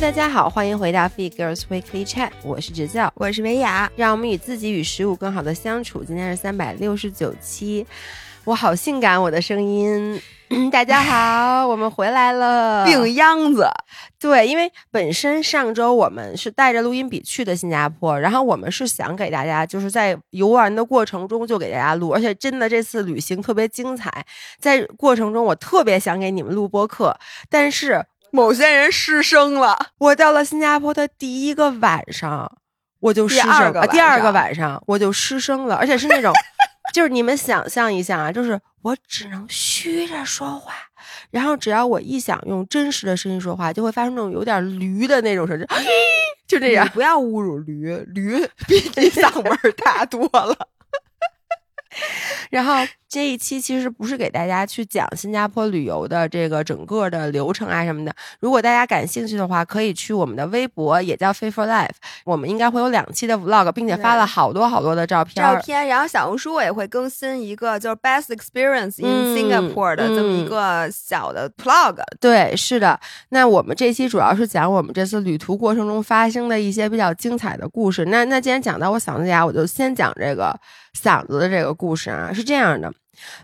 Hello，大家好，欢迎回到 Fit Girls Weekly Chat，我是直教，我是维雅，让我们与自己与食物更好的相处。今天是三百六十九期，我好性感，我的声音。大家好，我们回来了，病秧子。对，因为本身上周我们是带着录音笔去的新加坡，然后我们是想给大家就是在游玩的过程中就给大家录，而且真的这次旅行特别精彩，在过程中我特别想给你们录播客，但是。某些人失声了。我到了新加坡的第一个晚上，我就失声了。第二个晚上我就失声了，而且是那种，就是你们想象一下啊，就是我只能虚着说话，然后只要我一想用真实的声音说话，就会发出那种有点驴的那种声音，就这样。不要侮辱驴，驴比你嗓门大多了。然后这一期其实不是给大家去讲新加坡旅游的这个整个的流程啊什么的。如果大家感兴趣的话，可以去我们的微博，也叫 Fit for Life。我们应该会有两期的 Vlog，并且发了好多好多的照片。照片，然后小红书我也会更新一个就是 Best Experience in Singapore 的这么一个小的 Vlog。对，是的。那我们这期主要是讲我们这次旅途过程中发生的一些比较精彩的故事。那那既然讲到我嗓子哑，我就先讲这个。嗓子的这个故事啊，是这样的，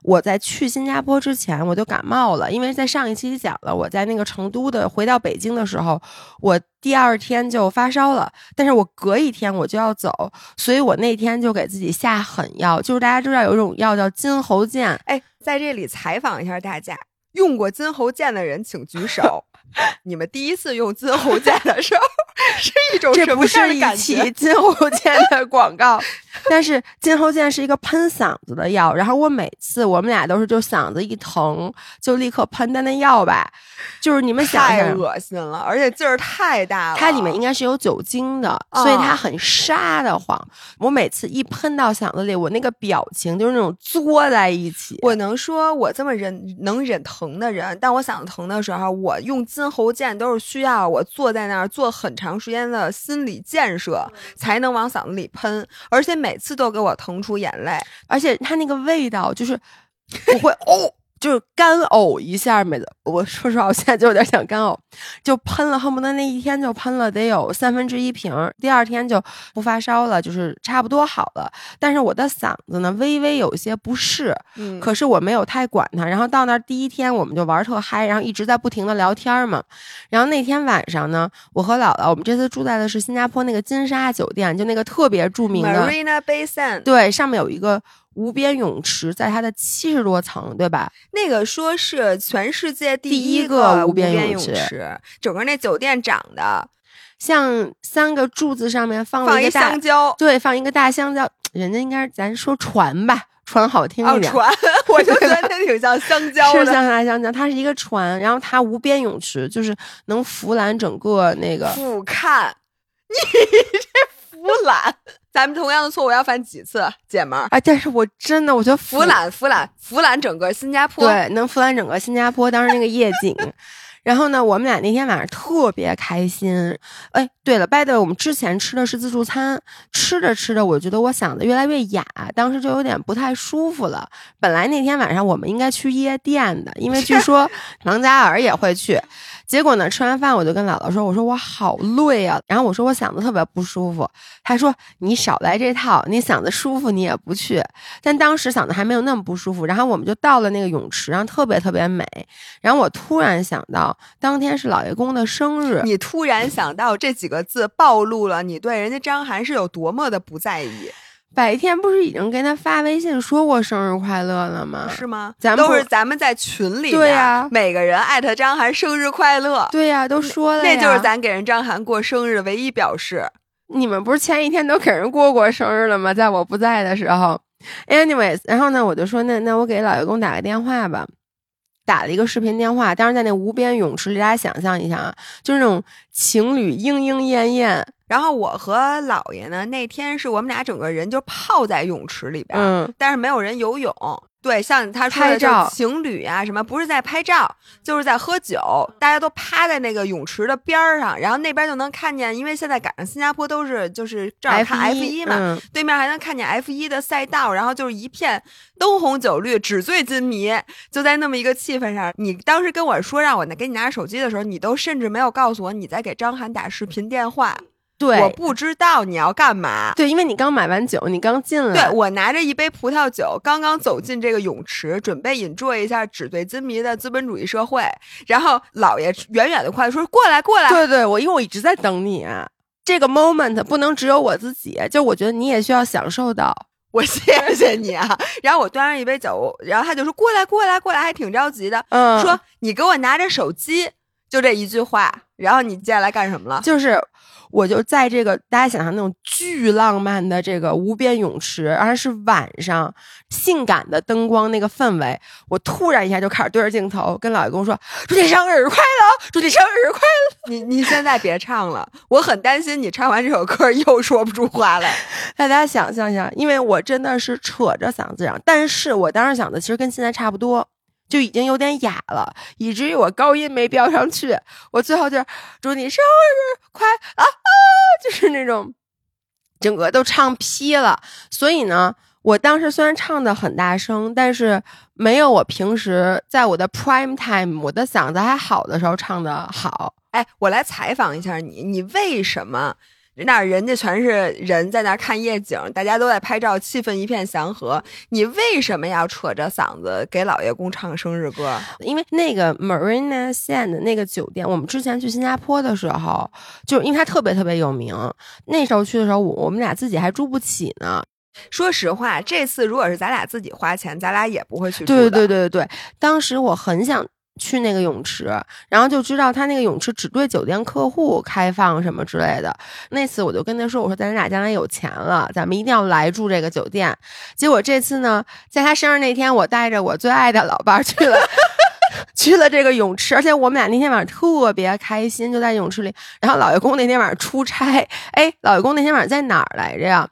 我在去新加坡之前我就感冒了，因为在上一期讲了，我在那个成都的回到北京的时候，我第二天就发烧了，但是我隔一天我就要走，所以我那天就给自己下狠药，就是大家知道有一种药叫金喉剑，哎，在这里采访一下大家，用过金喉剑的人请举手。你们第一次用金喉剑的时候是一种什么样的感觉？金喉剑的广告，但是金喉剑是一个喷嗓子的药。然后我每次我们俩都是就嗓子一疼就立刻喷的那药吧，就是你们想太恶心了，而且劲儿太大了。它里面应该是有酒精的，所以它很沙的慌。我每次一喷到嗓子里，我那个表情就是那种作在一起。我能说我这么忍能忍疼的人，但我嗓子疼的时候，我用金。喉剑都是需要我坐在那儿做很长时间的心理建设，才能往嗓子里喷，而且每次都给我疼出眼泪，而且它那个味道就是我会哦。就是干呕一下，每次。我说实话，我现在就有点想干呕，就喷了，恨不得那一天就喷了得有三分之一瓶。第二天就不发烧了，就是差不多好了。但是我的嗓子呢，微微有些不适。嗯，可是我没有太管它。然后到那儿第一天，我们就玩特嗨，然后一直在不停的聊天嘛。然后那天晚上呢，我和姥姥，我们这次住在的是新加坡那个金沙酒店，就那个特别著名的 Marina Bay Sands。对，上面有一个。无边泳池在它的七十多层，对吧？那个说是全世界第一个无边泳池，整个那酒店长得像三个柱子上面放了一个香蕉，对，放一个大香蕉。人家应该咱说船吧，船好听一点。船，我 就觉得那挺像香蕉 的，是像大香蕉。它是一个船，然后它无边泳池，就是能俯览整个那个俯瞰。你这俯览。咱们同样的错误要犯几次，姐们儿？哎！但是我真的，我觉得俯览、俯览、俯览整个新加坡，对，能俯览整个新加坡当时那个夜景。然后呢，我们俩那天晚上特别开心。哎，对了，拜的，我们之前吃的是自助餐，吃着吃着，我觉得我嗓子越来越哑，当时就有点不太舒服了。本来那天晚上我们应该去夜店的，因为据说 王嘉尔也会去。结果呢？吃完饭我就跟姥姥说：“我说我好累啊。”然后我说我嗓子特别不舒服。他说：“你少来这套，你嗓子舒服你也不去。”但当时嗓子还没有那么不舒服。然后我们就到了那个泳池，然后特别特别美。然后我突然想到，当天是老爷公的生日。你突然想到这几个字，暴露了你对人家张涵是有多么的不在意。白天不是已经跟他发微信说过生日快乐了吗？是吗？咱们都是咱们在群里对呀，每个人艾特张涵生日快乐，对呀，都说了，那就是咱给人张涵过生日唯一表示。你们不是前一天都给人过过生日了吗？在我不在的时候，anyways，然后呢，我就说那那我给老爷公打个电话吧，打了一个视频电话，当时在那无边泳池里，大家想象一下啊，就是那种情侣莺莺燕燕。然后我和姥爷呢，那天是我们俩整个人就泡在泳池里边，嗯，但是没有人游泳。对，像他说的，就拍照情侣啊什么，不是在拍照，就是在喝酒，大家都趴在那个泳池的边儿上，然后那边就能看见，因为现在赶上新加坡都是就是正好看 F 一嘛，嗯对面还能看见 F 一的赛道，然后就是一片灯红酒绿、纸醉金迷，就在那么一个气氛上。你当时跟我说让我给你拿着手机的时候，你都甚至没有告诉我你在给张涵打视频电话，对，我不知道你要干嘛。对，因为你刚买完酒，你刚进来，对我拿着一杯葡萄酒，刚刚走进这个泳池，准备 enjoy 一下纸醉金迷的资本主义社会。然后老爷远远的快说：“过来，过来。”对对，我因为我一直在等你、啊，这个 moment 不能只有我自己，就我觉得你也需要享受到。我谢谢你啊。然后我端上一杯酒，然后他就说：“过来，过来，过来！”还挺着急的，嗯，说：“你给我拿着手机。”就这一句话。然后你接下来干什么了？就是我就在这个大家想象那种巨浪漫的这个无边泳池，而是晚上性感的灯光那个氛围，我突然一下就开始对着镜头跟老爷公说：“祝你生日快乐，祝你生日快乐。你你现在别唱了，我很担心你唱完这首歌又说不出话来。”大家想象一下，因为我真的是扯着嗓子唱，但是我当时想的其实跟现在差不多。就已经有点哑了，以至于我高音没飙上去。我最后就是祝你生日快啊啊，就是那种整个都唱劈了。所以呢，我当时虽然唱的很大声，但是没有我平时在我的 prime time 我的嗓子还好的时候唱的好。哎，我来采访一下你，你为什么？那人家全是人在那看夜景，大家都在拍照，气氛一片祥和。你为什么要扯着嗓子给老爷公唱生日歌？因为那个 Marina Sand 的那个酒店，我们之前去新加坡的时候，就是因为它特别特别有名。那时候去的时候，我我们俩自己还住不起呢。说实话，这次如果是咱俩自己花钱，咱俩也不会去住对。对对对对，当时我很想。去那个泳池，然后就知道他那个泳池只对酒店客户开放什么之类的。那次我就跟他说：“我说咱俩将来有钱了，咱们一定要来住这个酒店。”结果这次呢，在他生日那天，我带着我最爱的老伴去了 去了这个泳池，而且我们俩那天晚上特别开心，就在泳池里。然后老爷公那天晚上出差，哎，老爷公那天晚上在哪儿来着呀？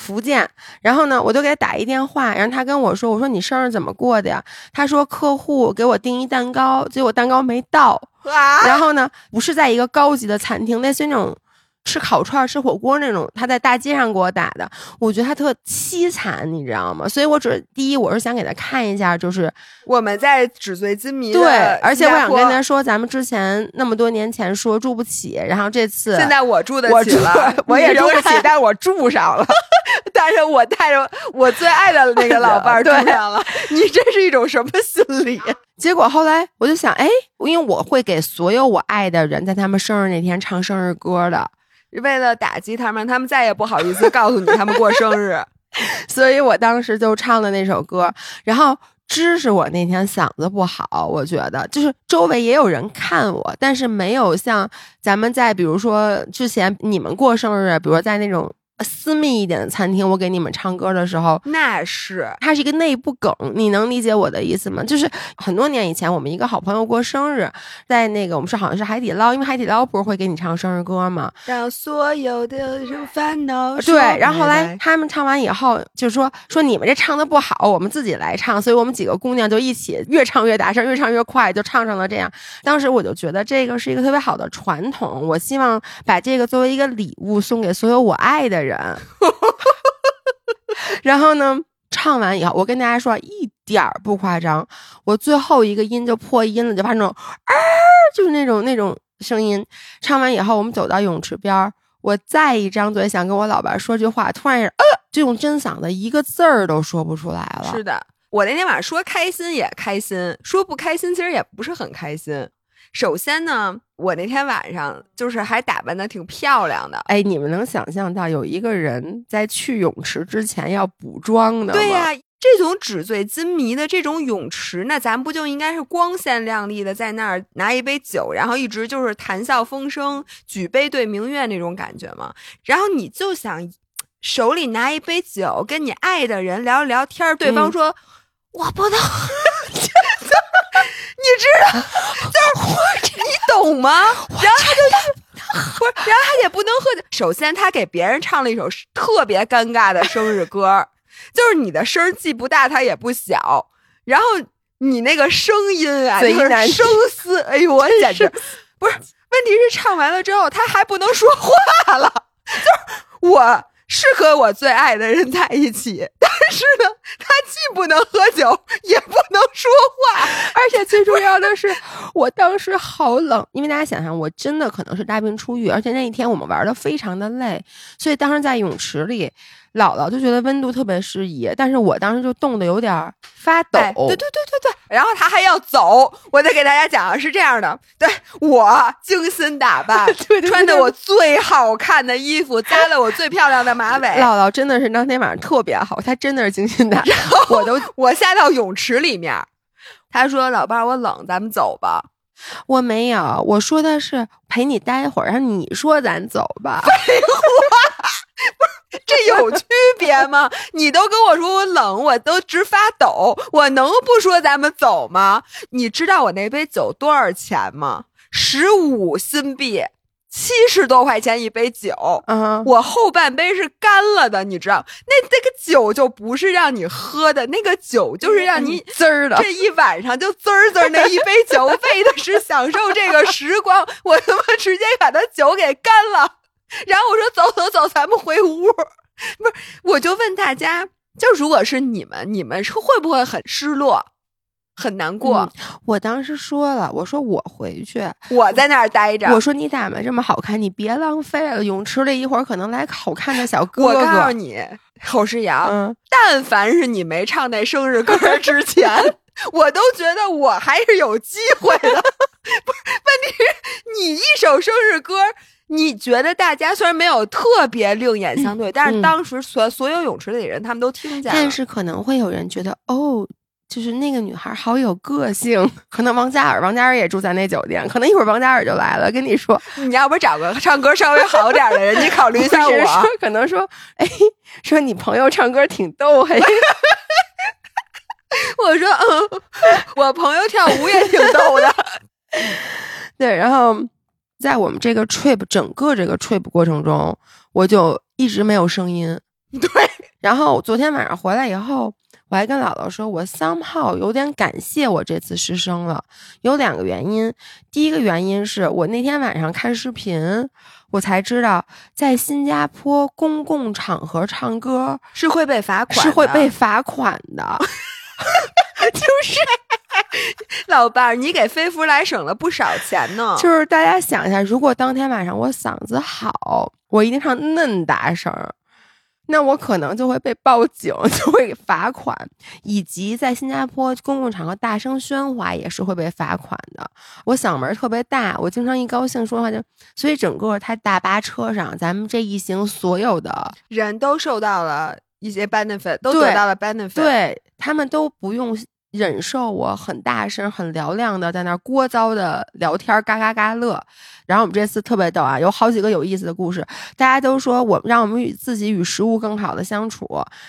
福建，然后呢，我就给他打一电话，然后他跟我说：“我说你生日怎么过的呀？”他说：“客户给我订一蛋糕，结果蛋糕没到。啊，然后呢，不是在一个高级的餐厅，类似于那种吃烤串、吃火锅那种，他在大街上给我打的。我觉得他特凄惨，你知道吗？所以我只第一，我是想给他看一下，就是我们在纸醉金迷对，而且我想跟他说，咱们之前那么多年前说住不起，然后这次现在我住得我住起了，我也住不起但是我住上了。但是我带着我最爱的那个老伴儿住上了，你这是一种什么心理？结果后来我就想，哎，因为我会给所有我爱的人在他们生日那天唱生日歌的，为了打击他们，他们再也不好意思告诉你他们过生日。所以我当时就唱了那首歌。然后知识我那天嗓子不好，我觉得就是周围也有人看我，但是没有像咱们在比如说之前你们过生日，比如在那种私密一点的餐厅，我给你们唱歌的时候，那是它是一个内部梗，你能理解我的意思吗？就是很多年以前，我们一个好朋友过生日，在那个我们是好像是海底捞，因为海底捞不是会给你唱生日歌吗？让所有的烦恼对，然后后来他们唱完以后，就说说你们这唱的不好，我们自己来唱，所以我们几个姑娘就一起越唱越大声，越唱越快，就唱成了这样。当时我就觉得这个是一个特别好的传统，我希望把这个作为一个礼物送给所有我爱的人。然后呢，唱完以后，我跟大家说一点儿不夸张，我最后一个音就破音了，就发那种啊，就是那种那种声音。唱完以后，我们走到泳池边儿，我再一张嘴想跟我老伴说句话，突然是呃，就用真嗓子一个字儿都说不出来了。是的，我那天晚上说开心也开心，说不开心其实也不是很开心。首先呢，我那天晚上就是还打扮的挺漂亮的。哎，你们能想象到有一个人在去泳池之前要补妆的吗？对呀、这种纸醉金迷的这种泳池，那咱不就应该是光鲜亮丽的，在那儿拿一杯酒，然后一直就是谈笑风生、举杯对明月那种感觉吗？然后你就想手里拿一杯酒，跟你爱的人聊一聊天，对方嗯说、我不能，你知道，就是 你懂吗？然后他就是不是，然后他也不能喝酒。首先，他给别人唱了一首特别尴尬的生日歌。就是你的声儿既不大，他也不小，然后你那个声音啊，就是声嘶，哎呦，我简直不是。问题是唱完了之后，他还不能说话了，就是我是和我最爱的人在一起，但但是呢，他既不能喝酒，也不能说话。而且最重要的是，我当时好冷，因为大家想想，我真的可能是大病初愈，而且那一天我们玩的非常的累，所以当时在泳池里，姥姥就觉得温度特别适宜，但是我当时就冻得有点儿发抖。哎对对对对对，然后他还要走，我得给大家讲是这样的，对我精心打扮，对对穿的我最好看的衣服，扎了我最漂亮的马尾，姥姥真的是当天晚上特别好，她真的是精心打扮，我都我下到泳池里面，她说：“老伴儿，我冷，咱们走吧。我没有，我说的是陪你待会儿，然后你说咱走吧。这有区别吗？你都跟我说我冷，我都直发抖，我能不说咱们走吗？你知道我那杯酒多少钱吗？十五新币，七十多块钱一杯酒。嗯，我后半杯是干了的，你知道？那那个酒就不是让你喝的，那个酒就是让你滋儿的。这一晚上就滋儿滋儿那一杯酒，为的是享受这个时光，我他妈直接把他酒给干了。然后我说走走走，咱们回屋。不是，我就问大家，就如果是你们，你们是会不会很失落、很难过？嗯我当时说了，我说我回去，我在那儿待着，我说你打扮这么好看，你别浪费了。泳池里一会儿可能来个好看的小哥我哥。告诉你，侯诗瑶，嗯，但凡是你没唱那生日歌之前，我都觉得我还是有机会的。不是，问题是你一首生日歌，你觉得大家虽然没有特别另眼相对，但是嗯当时所所有泳池里的人他们都听见了。但是可能会有人觉得，哦，就是那个女孩好有个性。可能王嘉尔，王嘉尔也住在那酒店，可能一会儿王嘉尔就来了，跟你说，你要不找个唱歌稍微好点的人，你考虑一下 我说。可能说，哎，说你朋友唱歌挺逗，嘿。我说，嗯，我朋友跳舞也挺逗的。对，然后在我们这个 trip 整个这个 trip 过程中，我就一直没有声音。对，然后昨天晚上回来以后，我还跟姥姥说，我 somehow 有点感谢我这次失声了，有两个原因。第一个原因是我那天晚上看视频，我才知道在新加坡公共场合唱歌是会被罚款，是会被罚款的。就是老伴儿，你给飞福来省了不少钱呢。就是大家想一下，如果当天晚上我嗓子好，我一定唱嫩大声儿，那我可能就会被报警，就会罚款，以及在新加坡公共场合大声喧哗也是会被罚款的。我嗓门儿特别大，我经常一高兴说话就，所以整个他大巴车上，咱们这一行所有的，人都受到了一些 benefit，都得到了 benefit。，对他们都不用。忍受我很大声、很嘹亮的在那儿聒噪的聊天，嘎嘎嘎乐。然后我们这次特别逗啊，有好几个有意思的故事。大家都说我让我们与自己与食物更好的相处，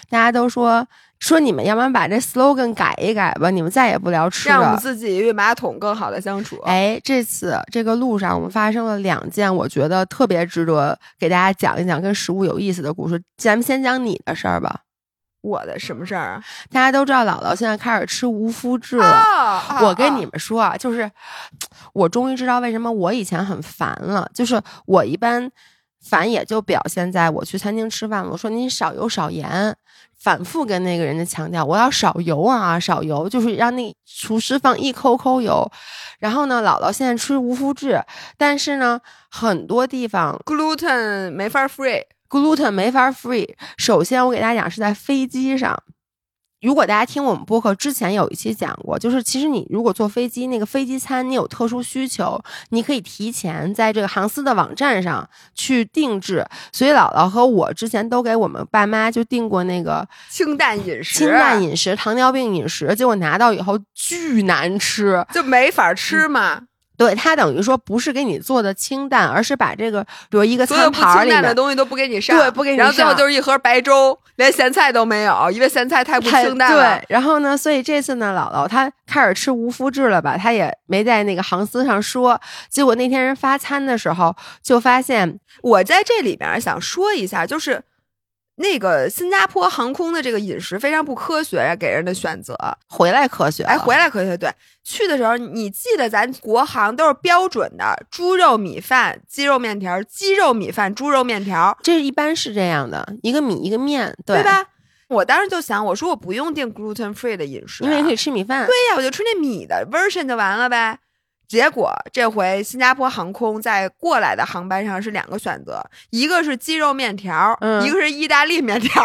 大家都说说你们要不然把这 slogan 改一改吧，你们再也不聊吃了。让我们自己与马桶更好的相处。哎，这次这个路上我们发生了两件我觉得特别值得给大家讲一讲跟食物有意思的故事。咱们先讲你的事儿吧。我的什么事儿啊？大家都知道姥姥现在开始吃无麸质了。啊我跟你们说啊，就是我终于知道为什么我以前很烦了。就是我一般烦也就表现在我去餐厅吃饭，我说您少油少盐，反复跟那个人家强调我要少油啊，少油，就是让那厨师放一抠抠油。然后呢，姥姥现在吃无麸质，但是呢，很多地方 gluten 没法 free。Gluten 没法 free。首先，我给大家讲是在飞机上。如果大家听我们播客之前有一期讲过，就是其实你如果坐飞机，那个飞机餐你有特殊需求，你可以提前在这个航司的网站上去定制。所以姥姥和我之前都给我们爸妈就订过那个清淡饮食，清淡饮食、糖尿病饮食，结果拿到以后巨难吃。就没法吃嘛。对，他等于说不是给你做的清淡，而是把这个比如一个所有餐不清淡的盘里面。东西都不给你上，对不给你然后最后就是一盒白粥，连咸菜都没有，因为咸菜太不太清淡了。对，然后呢，所以这次呢，姥姥她开始吃无麸质了吧？她也没在那个航司上说。结果那天人发餐的时候，就发现我在这里边想说一下，就是那个新加坡航空的这个饮食非常不科学，给人的选择。回来科学，哎，回来科学。对，去的时候你记得咱国航都是标准的猪肉米饭、鸡肉面条、鸡肉米饭、猪肉面条，这一般是这样的，一个米一个面，对吧？我当时就想，我说我不用订 gluten free 的饮食，因为可以吃米饭。对呀，我就吃那米的 version 就完了呗。结果这回新加坡航空在过来的航班上是两个选择，一个是鸡肉面条，一个是意大利面条，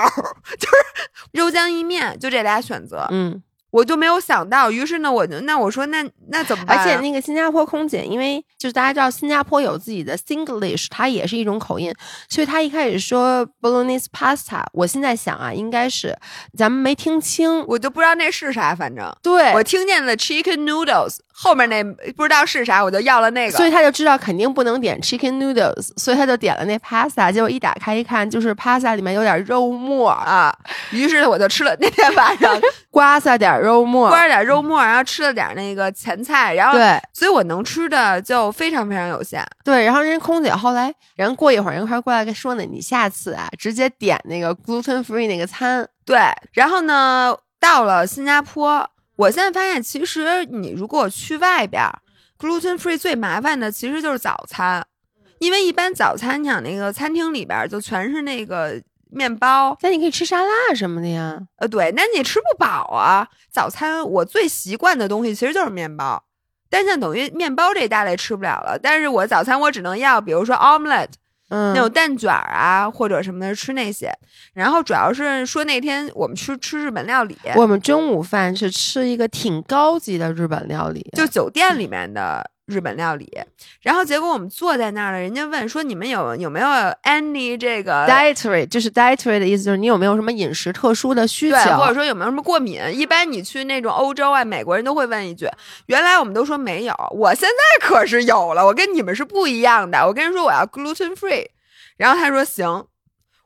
就是肉酱意面，就这俩选择。嗯。我就没有想到，于是呢，我就那我说那那怎么办？而且那个新加坡空姐，因为就是大家知道新加坡有自己的 Singlish，它也是一种口音，所以她一开始说 Bolognese pasta，我现在想啊，应该是咱们没听清，我就不知道那是啥，反正对我听见了 chicken noodles，后面那不知道是啥，我就要了那个，所以他就知道肯定不能点 chicken noodles，所以他就点了那 pasta，结果一打开一看，就是 pasta 里面有点肉末啊，于是我就吃了那天晚上 刮撒点。肉末，刮点肉末，然后吃了点那个前菜，然后对，所以我能吃的就非常非常有限。对，然后人空姐后来人过一会儿人还过来跟说呢，你下次啊直接点那个 gluten free 那个餐。对，然后呢到了新加坡，我现在发现其实你如果去外边，gluten free 最麻烦的其实就是早餐，因为一般早餐你想那个餐厅里边就全是那个。面包，那你可以吃沙拉什么的呀。呃，对，那你吃不饱啊。早餐我最习惯的东西其实就是面包，但现在等于面包这一大类吃不了了。但是我早餐我只能要，比如说 omelette，嗯，那种蛋卷儿啊或者什么的吃那些。然后主要是说那天我们吃吃日本料理，我们中午饭是吃一个挺高级的日本料理，就酒店里面的。日本料理，然后结果我们坐在那儿了，人家问说：“你们有有没有 any 这个 dietary？就是 dietary 的意思，就是你有没有什么饮食特殊的需求，或者说有没有什么过敏？一般你去那种欧洲啊，美国人都会问一句。原来我们都说没有，我现在可是有了，我跟你们是不一样的。我跟人说我要 gluten free，然后他说行。”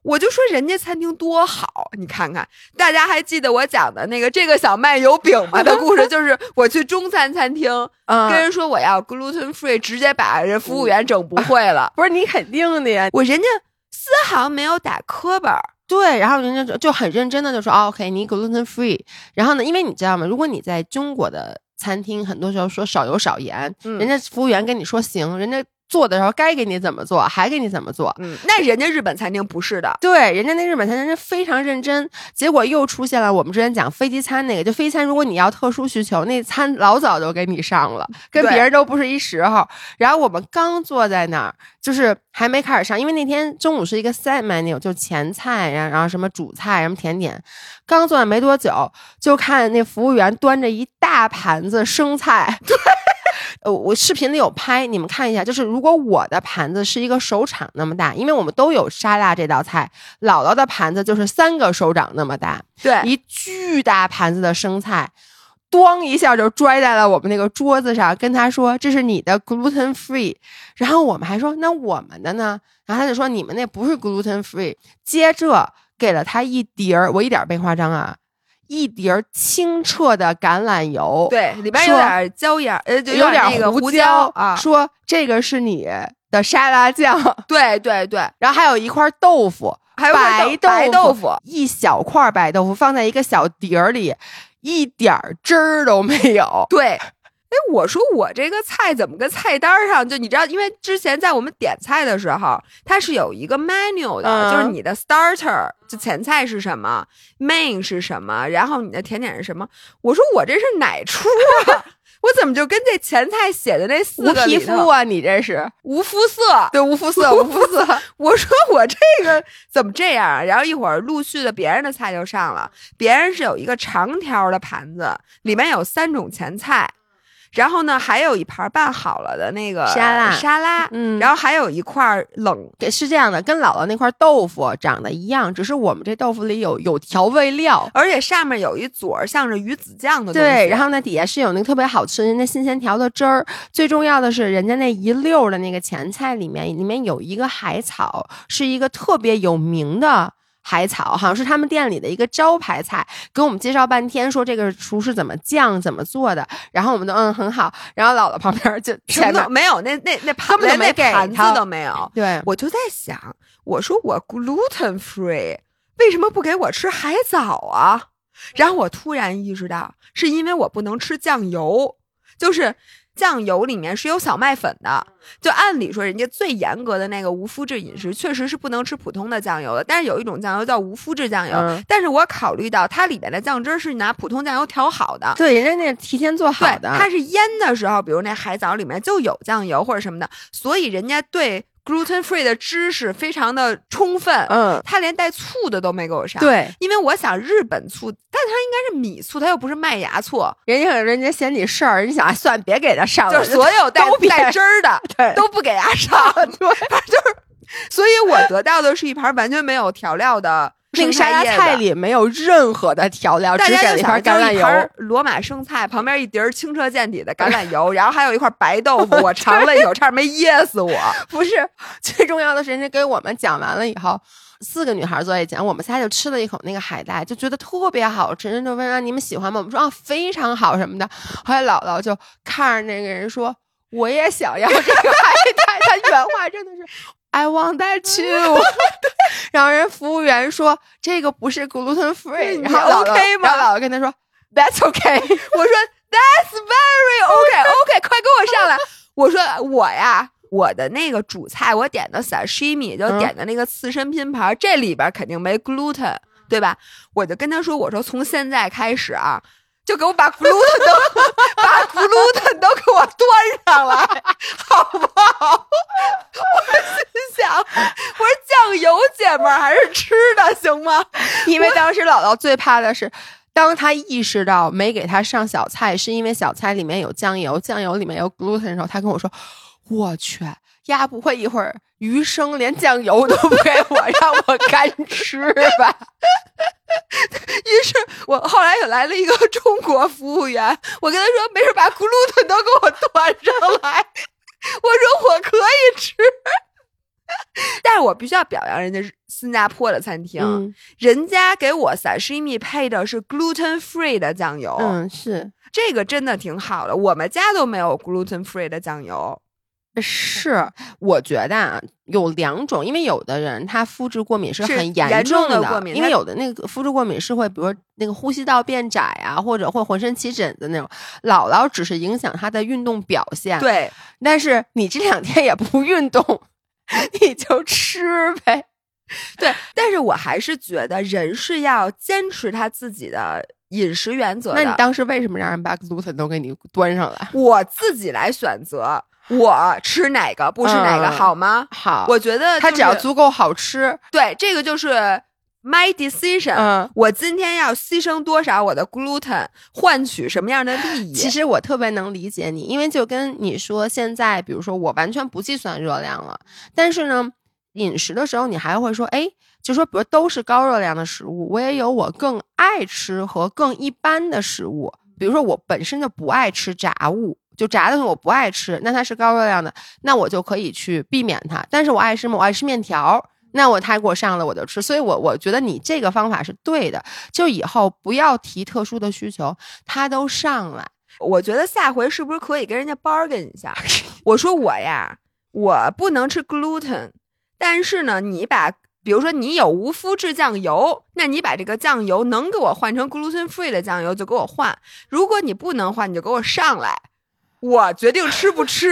我就说人家餐厅多好，你看看，大家还记得我讲的那个这个小麦油饼吗？的故事就是我去中餐餐厅，跟人说我要 gluten free，直接把人服务员整不会了。不是你肯定的呀，我人家丝毫没有打磕巴，对，然后人家就就很认真的就说，OK，你 gluten free。然后呢，因为你知道吗？如果你在中国的餐厅，很多时候说少油少盐，人家服务员跟你说行，人家。做的时候该给你怎么做，还给你怎么做。嗯，那人家日本餐厅不是的，对，人家那日本餐厅人非常认真。结果又出现了我们之前讲飞机餐那个，就飞机餐，如果你要特殊需求，那餐老早就给你上了，跟别人都不是一时候。然后我们刚坐在那儿，就是还没开始上，因为那天中午是一个 set menu，就前菜，然后然后什么主菜，什么甜点。刚坐那没多久，就看那服务员端着一大盘子生菜。对。呃，我视频里有拍，你们看一下。就是如果我的盘子是一个手掌那么大，因为我们都有沙拉这道菜，姥姥的盘子就是三个手掌那么大，对，一巨大盘子的生菜，咣一下就拽在了我们那个桌子上，跟他说这是你的 gluten free，然后我们还说那我们的呢？然后他就说你们那不是 gluten free，接着给了他一碟儿，我一点没夸张啊。一碟清澈的橄榄油，对，里边有点椒盐，呃，有点那个胡椒啊。说这个是你的沙拉酱，对对对。然后还有一块豆腐，还有白白豆腐，一小块白豆腐放在一个小碟儿里，一点汁儿都没有。对。哎，我说我这个菜怎么跟菜单上就你知道？因为之前在我们点菜的时候，它是有一个 menu 的，就是你的 starter 就前菜是什么，main 是什么，然后你的甜点是什么。我说我这是哪出啊？我怎么就跟这前菜写的那四个无皮肤啊？你这是无肤色？对，无肤色，无肤色。我说我这个怎么这样？啊然后一会儿陆续的别人的菜就上了，别人是有一个长条的盘子，里面有三种前菜。然后呢，还有一盘拌好了的那个沙拉，沙拉，嗯，然后还有一块冷，是这样的，跟姥姥那块豆腐长得一样，只是我们这豆腐里有有调味料，而且上面有一撮像是鱼子酱的东西。对，然后呢，底下是有那个特别好吃人家新鲜调的汁儿。最重要的是，人家那一溜的那个前菜里面，里面有一个海草，是一个特别有名的。海草好像是他们店里的一个招牌菜，给我们介绍半天，说这个厨师怎么酱怎么做的，然后我们都嗯很好，然后姥姥旁边就前面没有那那那盘根本没盘子都没有，对，我就在想，我说我 gluten free，为什么不给我吃海藻啊？然后我突然意识到，是因为我不能吃酱油，就是酱油里面是有小麦粉的。就按理说，人家最严格的那个无麸质饮食，确实是不能吃普通的酱油的。但是有一种酱油叫无麸质酱油，嗯但是我考虑到它里面的酱汁是拿普通酱油调好的。对，人家那提前做好，的，它是腌的时候，比如那海藻里面就有酱油或者什么的，所以人家对 gluten free 的知识非常的充分。嗯，他连带醋的都没给我上。，对，因为我想日本醋，但它应该是米醋，它又不是麦芽醋，人家人家嫌你事儿，你想啊算别给他上了，就是所有带带汁儿的 对都不给他上。对，反正就是，所以我得到的是一盘完全没有调料的那个生沙拉菜。里没有任何的调料，大只给了一家就想盘橄榄油。罗马生菜，旁边一碟儿清澈见底的橄榄油，然后还有一块白豆腐，我尝了一口，差点没噎死我。不是，最重要的是，人家给我们讲完了以后，四个女孩坐一起，我们仨就吃了一口那个海带，就觉得特别好吃。人家就问啊，你们喜欢吗？我们说啊，非常好什么的。后来姥姥就看着那个人说，我也想要这个海带。他原话真的是。I want that too。然后人服务员说这个不是 gluten free，你然后姥姥 OK 吗然后姥姥跟他说 That's okay。我说 That's very OK OK，快给我上来。我说我呀，我的那个主菜我点的 sashimi 就嗯点的那个刺身拼盘，这里边肯定没 gluten，对吧？我就跟他说，我说从现在开始啊。就给我把 gluten 都 把 gluten 都给我端上来，好不好？我心想，我说酱油姐们儿还是吃的行吗？因为当时姥姥最怕的是，当她意识到没给她上小菜，是因为小菜里面有酱油，酱油里面有 gluten 的时候，她跟我说：“我去，丫不会一会儿余生连酱油都不给我，让我干吃吧于是我后来又来了一个中国服务员，我跟他说没事，把 gluten 都给我端上来。我说我可以吃，但是我必须要表扬人家新加坡的餐？”厅，嗯人家给我 sashimi 配的是 gluten free 的酱油，嗯，是这个真的挺好的。我们家都没有 gluten free 的酱油。是，我觉得啊，有两种，因为有的人他肤质过敏是是很严重重的过敏因为有的那个肤质过敏是会，比如说那个呼吸道变窄啊，或者会浑身起疹子那种。姥姥只是影响他的运动表现，对，但是你这两天也不运动，你就吃呗。对，但是我还是觉得人是要坚持他自己的饮食原则的。那你当时为什么让人把 gluten 都给你端上来？我自己来选择，我吃哪个不吃哪个，嗯好吗？好，我觉得、它只要足够好吃，对这个就是 my decision。嗯。我今天要牺牲多少我的 gluten，换取什么样的利益？其实我特别能理解你，因为就跟你说，现在比如说我完全不计算热量了，但是呢，饮食的时候你还会说，哎，就说比如都是高热量的食物，我也有我更爱吃和更一般的食物，比如说我本身就不爱吃炸物。就炸的我不爱吃，那它是高热量的，那我就可以去避免它。但是我爱吃吗？我爱吃面条，那我他给我上了我就吃。所以我我觉得你这个方法是对的，就以后不要提特殊的需求，它都上来。我觉得下回是不是可以跟人家 bargain 一下？我说我呀，我不能吃 gluten，但是呢，你把比如说你有无麸质酱油，那你把这个酱油能给我换成 gluten free 的酱油就给我换。如果你不能换，你就给我上来，我决定吃不吃。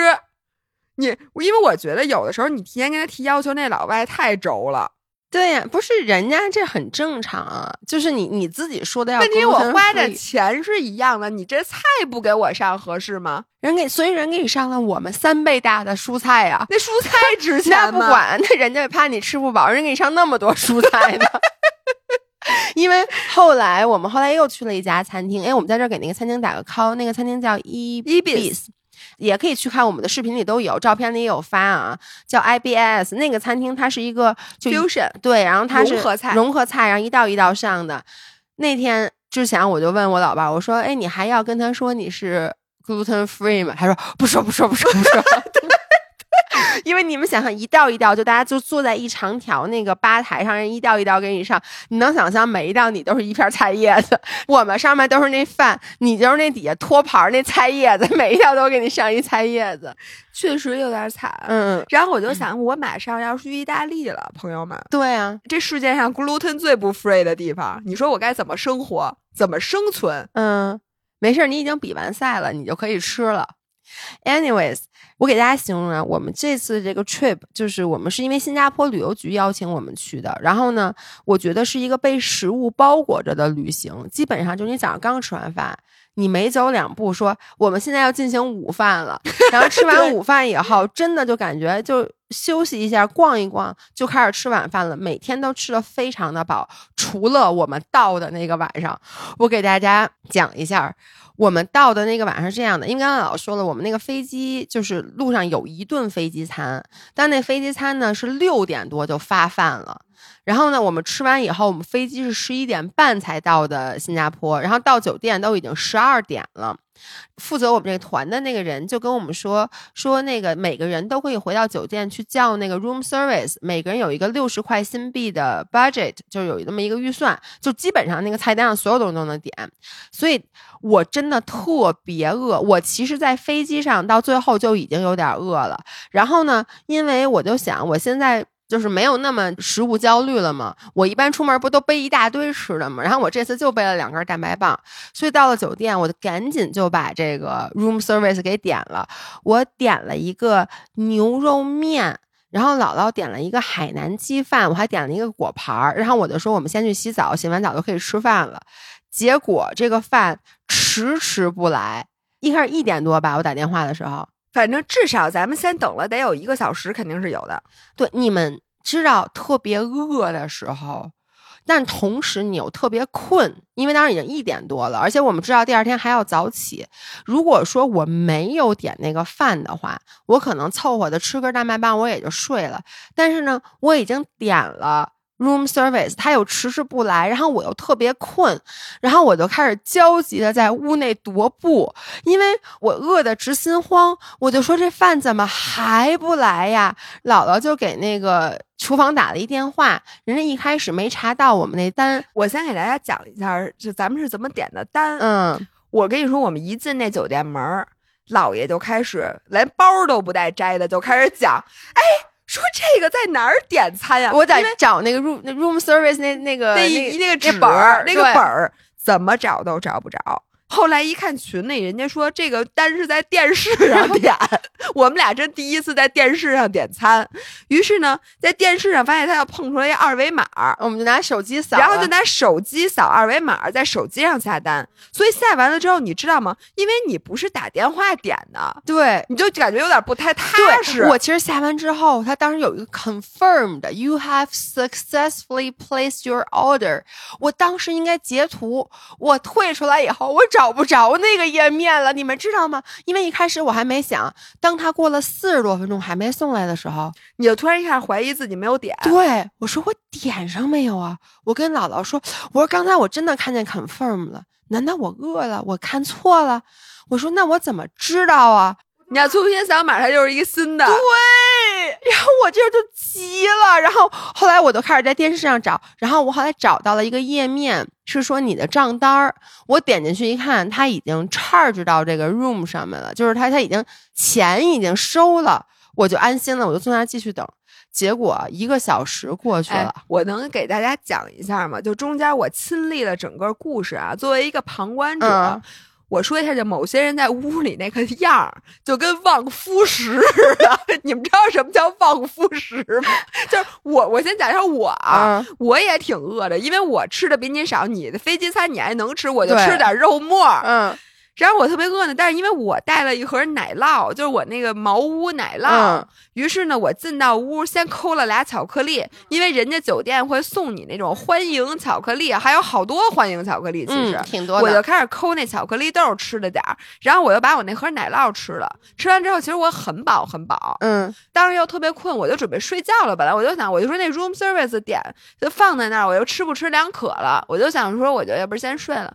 你因为我觉得有的时候你提前跟他提要求，那老外太轴了。对呀、不是人家这很正常啊，就是你你自己说的要问题我花的钱是一样的，你这菜不给我上合适吗？人给，所以人给你上了我们三倍大的蔬菜呀、那蔬菜值 钱那吗？不管，那人家怕你吃不饱，人给你上那么多蔬菜呢。因为后来我们后来又去了一家餐厅，哎，我们在这儿给那个餐厅打个 call，那个餐厅叫 E Ibis 也可以去看我们的视频里都有，照片里也有发啊，叫 IBS 那个餐厅，它是一个就一 fusion 对，然后它是融合菜融合菜，然后一道一道上的。那天之前我就问我老爸，我说：“哎，你还要跟他说你是 gluten free 吗？”他说：“不说，不说，不说，不说。”因为你们想象一道一道，就大家就坐在一长条那个吧台上，人一道一道给你上，你能想象每一道你都是一片菜叶子，我们上面都是那饭，你就是那底下托盘那菜叶子，每一道都给你上一菜叶子，确实有点惨。嗯，然后我就想，我马上要去意大利了，朋友们，对啊，这世界上 gluten 最不 free 的地方，你说我该怎么生活，怎么生存？嗯，没事，你已经比完赛了，你就可以吃了。Anyways，我给大家形容啊，我们这次这个 trip 就是我们是因为新加坡旅游局邀请我们去的。然后呢，我觉得是一个被食物包裹着的旅行，基本上就是你早上刚吃完饭，你没走两步，说我们现在要进行午饭了，然后吃完午饭以后，真的就感觉就休息一下，逛一逛，就开始吃晚饭了。每天都吃的非常的饱，除了我们到的那个晚上，我给大家讲一下。我们到的那个晚上是这样的，因为刚刚老师说了，我们那个飞机就是路上有一顿飞机餐，但那飞机餐呢是六点多就发饭了。然后呢，我们吃完以后，我们飞机是十一点半才到的新加坡，然后到酒店都已经十二点了。负责我们这个团的那个人就跟我们说，说那个每个人都可以回到酒店去叫那个 room service，每个人有一个六十块新币的 budget，就有这么一个预算，就基本上那个菜单上所有东西都能点。所以我真的特别饿，我其实，在飞机上到最后就已经有点饿了。然后呢，因为我就想，我现在。就是没有那么食物焦虑了嘛。我一般出门不都背一大堆吃的嘛，然后我这次就背了两根蛋白棒，所以到了酒店，我就赶紧就把这个 room service 给点了。我点了一个牛肉面，然后姥姥点了一个海南鸡饭，我还点了一个果盘儿。然后我就说我们先去洗澡，洗完澡就可以吃饭了。结果这个饭迟迟不来，一开始一点多吧，我打电话的时候。反正至少咱们先等了得有一个小时，肯定是有的。对，你们知道特别饿的时候，但同时你又特别困，因为当时已经一点多了，而且我们知道第二天还要早起。如果说我没有点那个饭的话，我可能凑合的吃根大麦棒，我也就睡了。但是呢，我已经点了。Room service，他又迟迟不来，然后我又特别困，然后我就开始焦急的在屋内踱步，因为我饿得直心慌，我就说这饭怎么还不来呀？姥姥就给那个厨房打了一电话，人家一开始没查到我们那单。我先给大家讲一下，就咱们是怎么点的单。嗯，我跟你说，我们一进那酒店门，姥爷就开始连包都不带摘的，就开始讲，哎。说这个在哪儿点餐呀？我在找那个 room room service 那那个那那那个纸本儿，那个本儿怎么找都找不着。后来一看群里，人家说这个单是在电视上 点，我们俩真第一次在电视上点餐。于是呢，在电视上发现他要碰出来一二维码，我们就拿手机扫，然后就拿手机扫二维码，在手机上下单。所以下完了之后，你知道吗？因为你不是打电话点的，对，你就感觉有点不太踏实。我其实下完之后，他当时有一个 confirmed you have successfully placed your order，我当时应该截图，我退出来以后，我找。找不着那个页面了，你们知道吗？因为一开始我还没想，当他过了四十多分钟还没送来的时候，你就突然一下怀疑自己没有点。对我说：“我点上没有啊？”我跟姥姥说：“我说刚才我真的看见 confirm 了，难道我饿了？我看错了？”我说：“那我怎么知道啊？”你要重新扫码，它就是一个新的。对，然后我这就急了，然后后来我就开始在电视上找，然后我后来找到了一个页面，是说你的账单儿。我点进去一看，他已经 charge 到这个 room 上面了，就是他他已经钱已经收了，我就安心了，我就坐那继续等。结果一个小时过去了，我能给大家讲一下吗？就中间我亲历了整个故事啊，作为一个旁观者。我说一下，就某些人在屋里那个样儿，就跟望夫石似的。你们知道什么叫望夫石吗？就是我，我先讲一下我啊，我也挺饿的，因为我吃的比你少。你的飞机餐你还能吃，我就吃点肉末。嗯。然后我特别饿呢，但是因为我带了一盒奶酪，就是我那个茅屋奶酪，于是呢，我进到屋先抠了俩巧克力，因为人家酒店会送你那种欢迎巧克力，还有好多欢迎巧克力，其实挺多。我就开始抠那巧克力豆吃了点儿，然后我又把我那盒奶酪吃了，吃完之后其实我很饱很饱，嗯，当时又特别困，我就准备睡觉了。本来我就想，我就说那 room service 点就放在那儿，我又吃不吃两可了，我就想说，我就要不先睡了。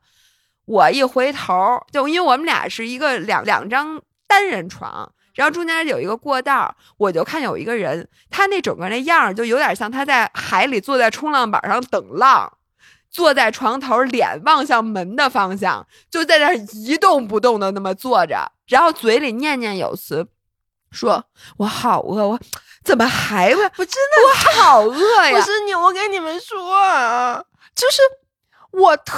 我一回头，就因为我们俩是一个两两张单人床，然后中间有一个过道，我就看有一个人，他那整个那样儿就有点像他在海里坐在冲浪板上等浪，坐在床头，脸望向门的方向，就在那儿一动不动的那么坐着，然后嘴里念念有词，说：“我好饿，我怎么还会？我真的我好饿呀！”不是你，我跟你们说啊，就是我特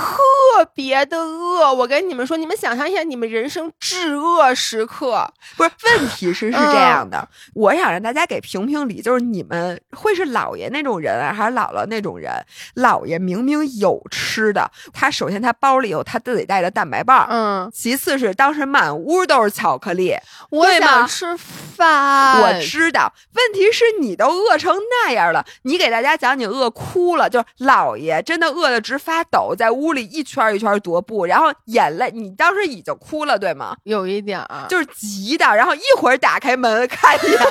别的饿。我跟你们说，你们想象一下，你们人生至饿时刻，不是，问题是是这样的，我想让大家给评评理，就是你们会是姥爷那种人啊，还是姥姥那种人？姥爷明明有吃的，他首先他包里有他自己带的蛋白棒，嗯，其次是当时满屋都是巧克力，我想吃饭。我知道，问题是你都饿成那样了，你给大家讲你饿哭了，就是姥爷真的饿得直发抖，在屋里一圈一圈踱步，然后眼泪，你当时已经哭了，对吗？有一点儿，就是急的，然后一会儿打开门看一眼，对，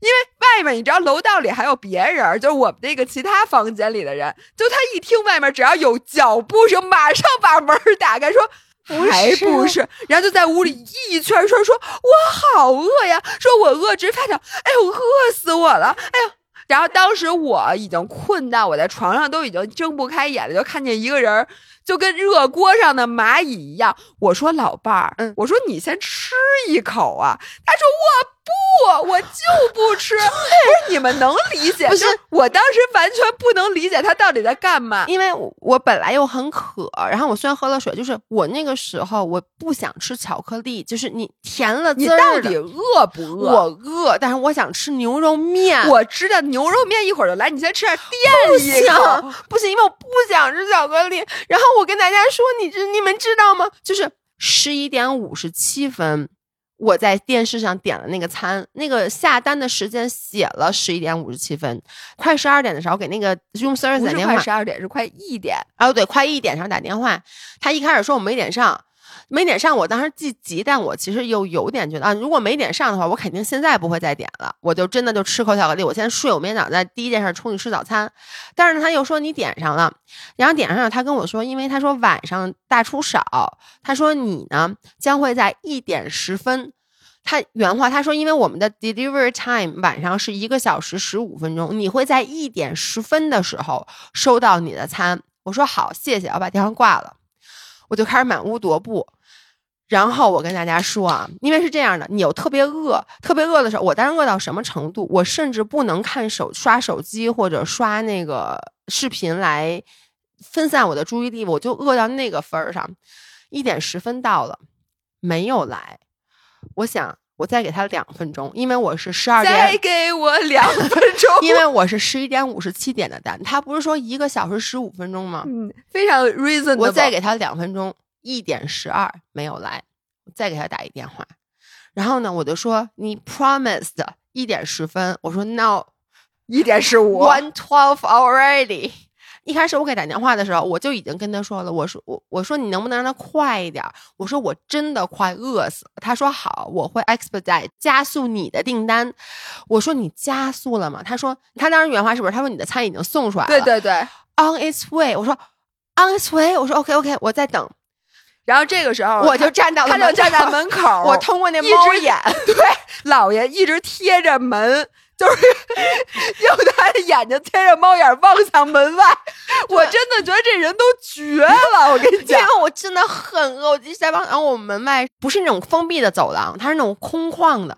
因为外面你知道楼道里还有别人，就是我们那个其他房间里的人，就他一听外面只要有脚步声，马上把门打开说。不还是不是，然后就在屋里一圈圈说：“我好饿呀！”说我饿直发抖，哎呦，饿死我了！哎呦，然后当时我已经困到我在床上都已经睁不开眼了，就看见一个人就跟热锅上的蚂蚁一样。我说老伴儿，嗯我说你先吃一口啊。他说我不，我就不吃。不是你们能理解？不是就我当时完全不能理解他到底在干嘛。因为我我本来又很渴，然后我虽然喝了水，就是我那个时候我不想吃巧克力，就是你甜了你到底饿不饿？我饿，但是我想吃牛肉面。我知道牛肉面一会儿就来，你先吃点不垫一口想。，不行，因为我不想吃巧克力。然后我跟大家说，你知你们知道吗？就是十一点五十七分，我在电视上点了那个餐，那个下单的时间写了十一点五十七分，快十二点的时候给那个 service 不是打电话，快十二点，是快一点。哦，对，快一点上打电话，他一开始说我没点上，没点上，我当时既急，但我其实又有点觉得啊，如果没点上的话，我肯定现在不会再点了，我就真的就吃口巧克力，我先睡，我明天早上再第一件事冲去吃早餐。但是，他又说你点上了，然后点上了，他跟我说，因为他说晚上大出少，他说你呢将会在一点十分。他原话他说，因为我们的 delivery time 晚上是一个小时十五分钟，你会在一点十分的时候收到你的餐。我说好，谢谢，我把电话挂了，我就开始满屋踱步。然后我跟大家说啊，因为是这样的，你有特别饿、特别饿的时候，我当时饿到什么程度？我甚至不能看手刷手机或者刷那个视频来分散我的注意力，我就饿到那个份儿上。一点十分到了，没有来。我想我再给他两分钟，因为我是十二点再给我两分钟，因为我是十一点五十七点的单，他不是说一个小时十五分钟吗？嗯，非常 reasonable。我再给他两分钟，一点十二没有来，我再给他打一电话，然后呢，我就说你 promised 一点十分，我说 no 一点十五，one twelve already。一开始我给打电话的时候，我就已经跟他说了，我说我我说你能不能让他快一点儿？我说我真的快饿死了。他说好，我会 expedite 加速你的订单。我说你加速了吗？他说他当时原话是不是？他说你的餐已经送出来了。对对对。on its way。我说 on its way。我说 OK OK，我在等。然后这个时候我就站到他就站在口门口，我通过那猫眼，对，姥爷一直贴着门，就是 用他的眼睛贴着猫眼望向门外。我真的觉得这人都绝了，我跟你讲因。为我真的很饿，我就在望，然后我们门外不是那种封闭的走廊，它是那种空旷的。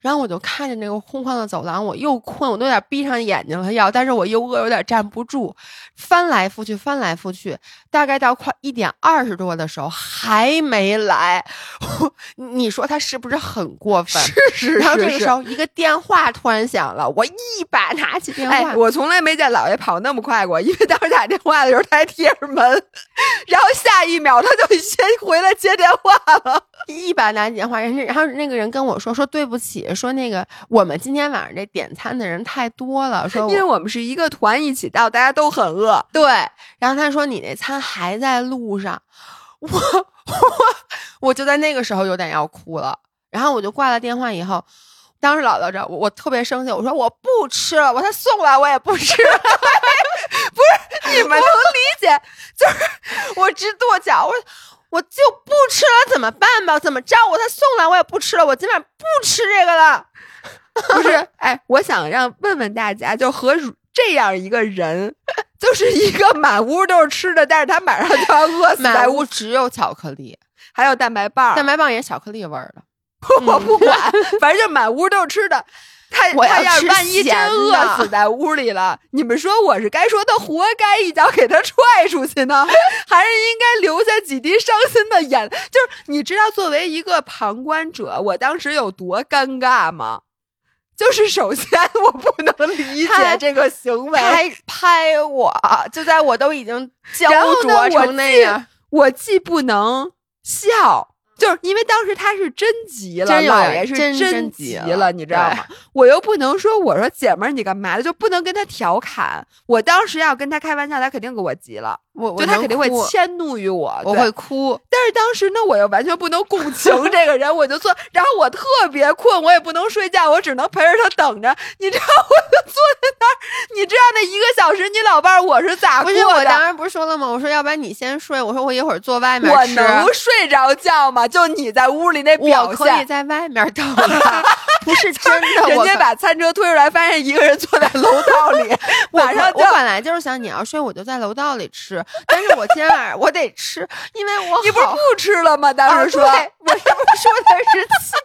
然后我就看着那个空旷的走廊，我又困，我都有点闭上眼睛了要，但是我又饿，有点站不住，翻来覆去，翻来覆去，大概到快一点二十多的时候还没来，你说他是不是很过分？是是然后这个时候一个电话突然响了，我一把拿起电话，哎，我从来没见姥爷跑那么快过，因为当时打电话的时候他还贴着门，然后下一秒他就先回来接电话了。一把拿起电话，人家然后那个人跟我说说对不起，说那个我们今天晚上这点餐的人太多了，说因为我们是一个团一起到，大家都很饿。对，然后他说你那餐还在路上，我我我就在那个时候有点要哭了，然后我就挂了电话以后。当时姥姥这我我特别生气，我说我不吃了，我他送来我也不吃，不是你们能理解？就是我直跺脚，我我就不吃了，怎么办吧？怎么着？我他送来我也不吃了，我今晚不吃这个了。不是，哎，我想让问问大家，就和这样一个人，就是一个满屋都是吃的，但是他马上就要饿死满屋，只有巧克力，还有蛋白棒，蛋白棒也是巧克力味儿的。我不管，反正就满屋都是吃的。他他要是万一真饿死在屋里了，你们说我是该说他活该一脚给他踹出去呢，还是应该留下几滴伤心的眼？就是你知道，作为一个旁观者，我当时有多尴尬吗？就是首先我不能理解这个行为，他还拍我，就在我都已经焦灼成那样，我既不能笑，就是因为当时他是真急了，老爷是真急了，了你知道吗？我又不能说我说姐们儿你干嘛的，就不能跟他调侃。我当时要跟他开玩笑，他肯定给我急了，我我就他肯定会迁怒于我，我会哭。但是当时呢，我又完全不能共情 这个人，我就坐，然后我特别困，我也不能睡觉，我只能陪着他等着。你知道，我就坐在那儿，你知道那一个小时，你老伴儿我是咋过不是，我的？当时不是说了吗？我说要不然你先睡，我说我一会儿坐外面我。能睡着觉吗？就你在屋里那表现我可以，在外面等 他，不是真的。人家把餐车推出来，发现一个人坐在楼道里，我马上我本来就是想你要睡，我就在楼道里吃。但是我今天晚上我得吃，因为我好你不是不吃了吗？当啊时说，对我是不说的是气，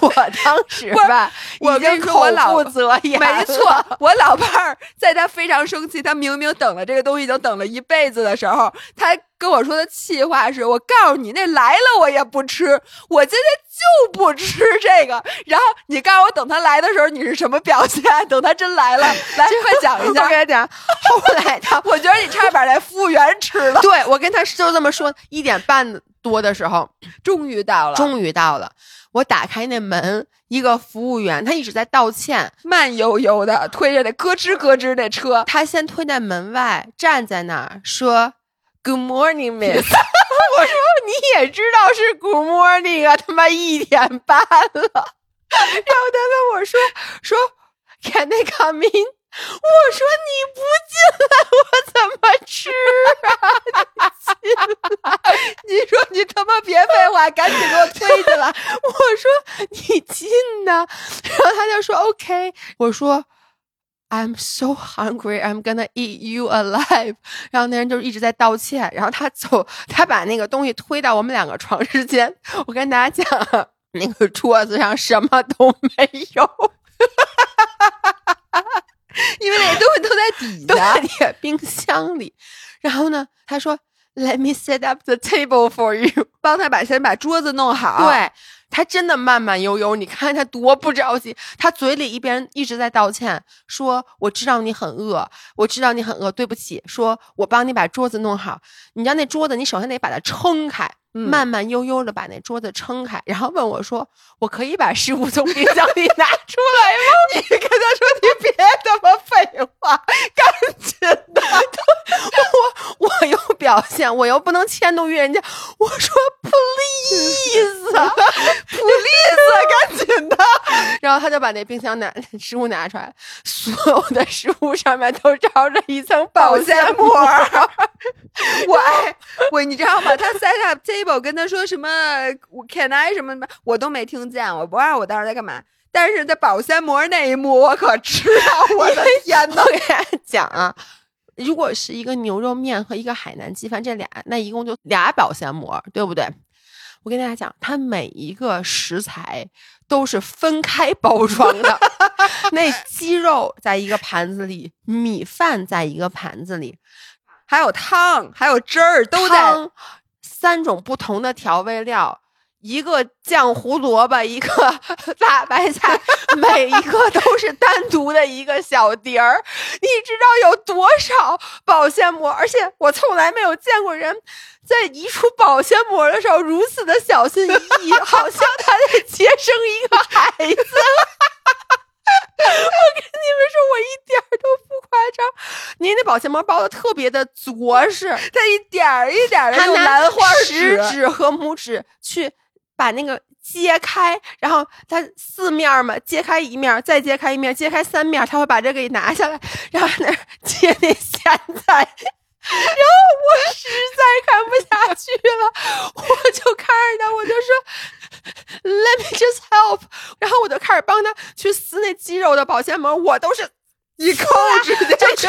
我当时吧，我跟你说我老没错，我老伴儿在他非常生气，他明明等了这个东西已经等了一辈子的时候，他跟我说的气话是：“我告诉你，那来了我也不吃，我今天就不吃这个。”然后你告诉我，等他来的时候你是什么表现？等他真来了，来快讲一 我下。跟你讲，后来他我觉得你差点把那服务员吃了。对我跟他就这么说，一点半多的时候，终于到了，终于到了。我打开那门，一个服务员他一直在道歉，慢悠悠的推着那咯吱咯吱那车，他先推在门外，站在那儿说 “Good morning, Miss”。我说你也知道是 “Good morning” 啊，他妈一点半了。然后他问我说说 “Can I come in？” 我说你不进来，我怎么吃啊？你说你他妈别废话，赶紧给我推进来。我说你进呐，然后他就说 OK，我说 I'm so hungry, I'm gonna eat you alive。然后那人就一直在道歉，然后他走，他把那个东西推到我们两个床之间。我跟大家讲啊，那个桌子上什么都没有，因为那东西都在底都下冰箱里。然后呢，他说 Let me set up the table for you。帮他把先把桌子弄好。，对他真的慢慢悠悠，你看他多不着急，他嘴里一边一直在道歉，说我知道你很饿，我知道你很饿，对不起，说我帮你把桌子弄好。你知道那桌子，你首先得把它撑开，嗯慢慢悠悠的把那桌子撑开，然后问我说，我可以把食物从冰箱里拿出来吗？你跟他说你别他妈废话，赶紧的。我我有表现，我又不能迁怒于人家，我说 please。please，赶紧的。然后他就把那冰箱拿 食物拿出来，所有的食物上面都罩着一层保保鲜鲜膜。我哎，我你知道吗？他 set up table 跟他说什么 can I 什么什么，我都没听见，我不知道我当时在干嘛。但是在保鲜膜那一幕，我可知道，我的天呐我！给大家讲啊，如果是一个牛肉面和一个海南鸡饭，这俩那一共就俩保鲜膜，对不对？我跟大家讲，它每一个食材都是分开包装的。那鸡肉在一个盘子里，米饭在一个盘子里，还有汤，还有汁儿，都在。三种不同的调味料，一个酱胡萝卜，一个 大白菜，每一个都是单独的一个小碟儿。你知道有多少保鲜膜？而且我从来没有见过人在移除保鲜膜的时候如此的小心翼翼，好像他在接生一个孩子。我跟你们说，我一点都不夸张。您那保鲜膜包的特别的着实，他一点儿一点的用兰花食指和拇指去把那个揭开然后它四面嘛揭开一面再揭开一面揭开三面他会把这个给拿下来然后那 揭那现在然后我实在看不下去了我就看着他我就说 let me just help 然后我就开始帮他去撕那鸡肉的保鲜膜我都是一抠直接就直接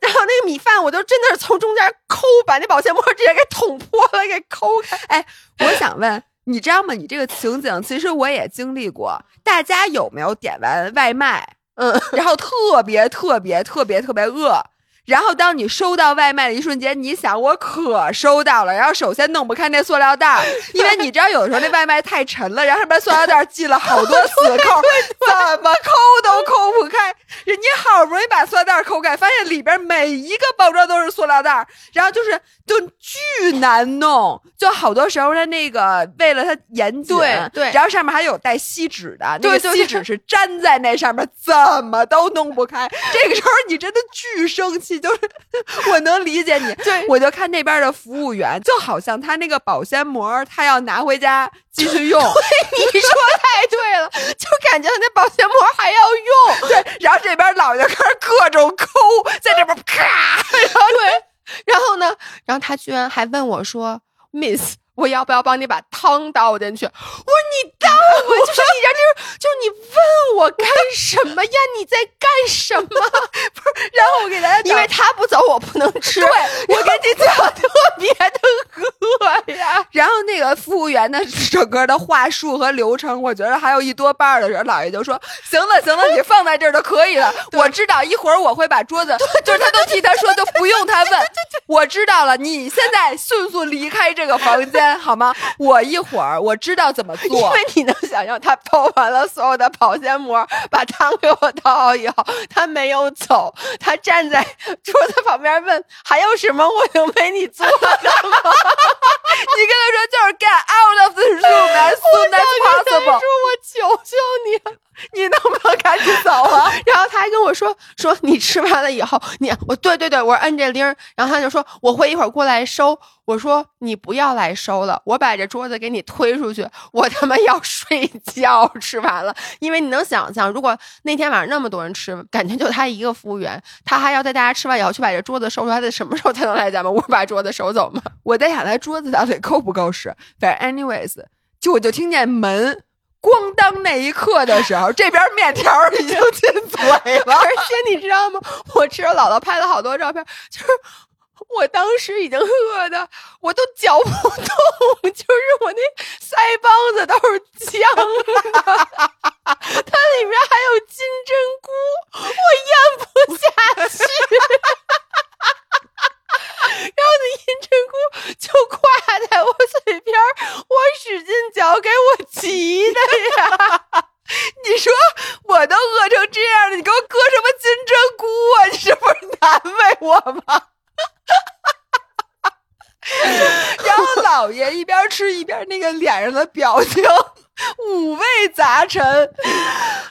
然后那个米饭我都真的是从中间抠把那保鲜膜直接给捅破了给抠开。哎我想问你知道吗？你这个情景其实我也经历过，大家有没有点完外卖，嗯，然后特别特别特别特别饿？然后当你收到外卖的一瞬间，你想我可收到了，然后首先弄不开那塑料袋儿，因为你知道有的时候那外卖太沉了，然后上面塑料袋儿系了好多 死扣，怎么抠都抠不开。人家好不容易把塑料袋儿抠开，发现里边每一个包装都是塑料袋，然后就是就巨难弄，就好多时候它那个为了它严谨，对对然后上面还有带锡纸的，那个对锡纸是粘在那上面，怎么都弄不开。这个时候你真的巨生气，就是我能理解你。对我就看那边的服务员，就好像他那个保鲜膜，他要拿回家继续用。你说 太对了，就感觉那保鲜膜还要用。对，然后这边老爷开始各种抠，在这边咔，然后对，然后呢，然后他居然还问我说：“Miss，我要不要帮你把汤倒进去？” 我说：“你倒我，就是你这就是就是你问我干什么呀？你在干什么？不是，然后我给大家，因为他不走，我不能吃。对 我跟你讲，特别的饿呀。然后那个服务员的整个的话术和流程，我觉得还有一多半的时候，老爷就说：“行了行了，你放在这儿就可以了。我知道一会儿我会把桌子，就是他都替他说，就不用他问。我知道了，你现在迅速离开这个房间好吗？我一会儿我知道怎么做因做。为你能想象，他包完了所有的保鲜膜，把汤给我倒好以后，他没有走，他站在桌子旁边问还有什么我能为你做的吗？你跟他说就是 get out of this room as soon as 我 possible。我求求你了。你能不能赶紧走啊？然后他还跟我说说你吃完了以后，你我对对对，我说摁这铃儿，然后他就说我会一会儿过来收。我说你不要来收了，我把这桌子给你推出去，我他妈要睡觉。吃完了，因为你能想象，如果那天晚上那么多人吃，感觉就他一个服务员，他还要在大家吃完以后去把这桌子收出来，他得什么时候才能来咱们屋把桌子收走吗？我在想他桌子到底够不够使。反正 anyways，就我就听见门咣当那一刻的时候，这边面条已经进嘴了。而且你知道吗？我吃了姥姥拍了好多照片，就是我当时已经饿的我都嚼不动，就是我那腮帮子都是僵的，它里面还有金针菇，我咽不下去。那金针菇就挂在我嘴边，我使劲嚼，给我急的呀！你说我都饿成这样了，你给我搁什么金针菇啊？你这不是难为我吗？然后老爷一边吃一边那个脸上的表情五味杂陈，我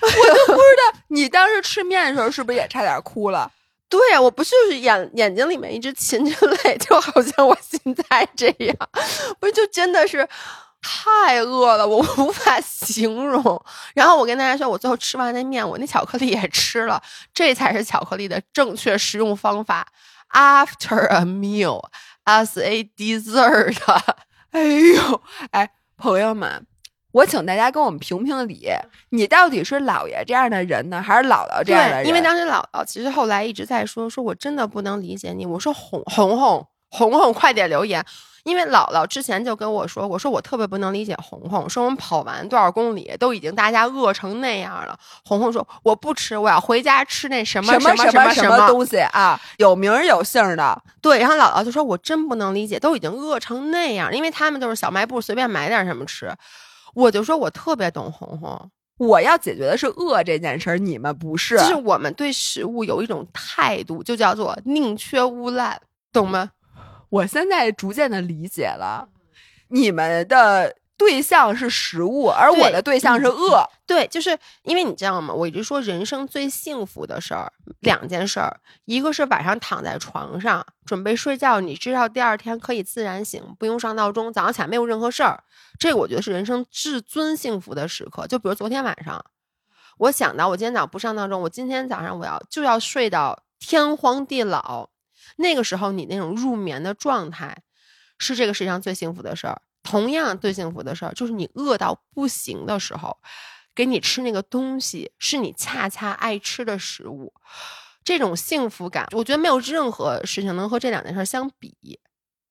都不知道你当时吃面的时候是不是也差点哭了？对呀，我不就是眼眼睛里面一直噙着泪，就好像我现在这样，不是就真的是太饿了，我无法形容。然后我跟大家说，我最后吃完那面，我那巧克力也吃了，这才是巧克力的正确食用方法。After a meal, as a dessert。哎呦，哎，朋友们，我请大家跟我们评评理，你到底是姥爷这样的人呢，还是姥姥这样的人？对，因为当时姥姥其实后来一直在说，说我真的不能理解你。我说红红红红红，快点留言，因为姥姥之前就跟我说，我说我特别不能理解红红，说我们跑完多少公里都已经大家饿成那样了。红红说我不吃，我要回家吃那什么什么什么什么东西啊，有名儿有姓儿的。对，然后姥姥就说我真不能理解，都已经饿成那样，因为他们都是小卖部随便买点什么吃。我就说我特别懂红红，我要解决的是饿这件事儿，你们不是。就是我们对食物有一种态度，就叫做宁缺毋滥，懂吗？我现在逐渐的理解了，你们的对象是食物，而我的对象是饿。对，就是因为你知道吗？我一直说人生最幸福的事儿两件事儿，一个是晚上躺在床上准备睡觉，你知道第二天可以自然醒，不用上闹钟，早上起来没有任何事儿，这个我觉得是人生至尊幸福的时刻。就比如昨天晚上，我想到我今天早上不上闹钟，我今天早上我要就要睡到天荒地老，那个时候你那种入眠的状态，是这个世界上最幸福的事儿。同样最幸福的事儿，就是你饿到不行的时候。给你吃那个东西是你恰恰爱吃的食物，这种幸福感，我觉得没有任何事情能和这两件事相比。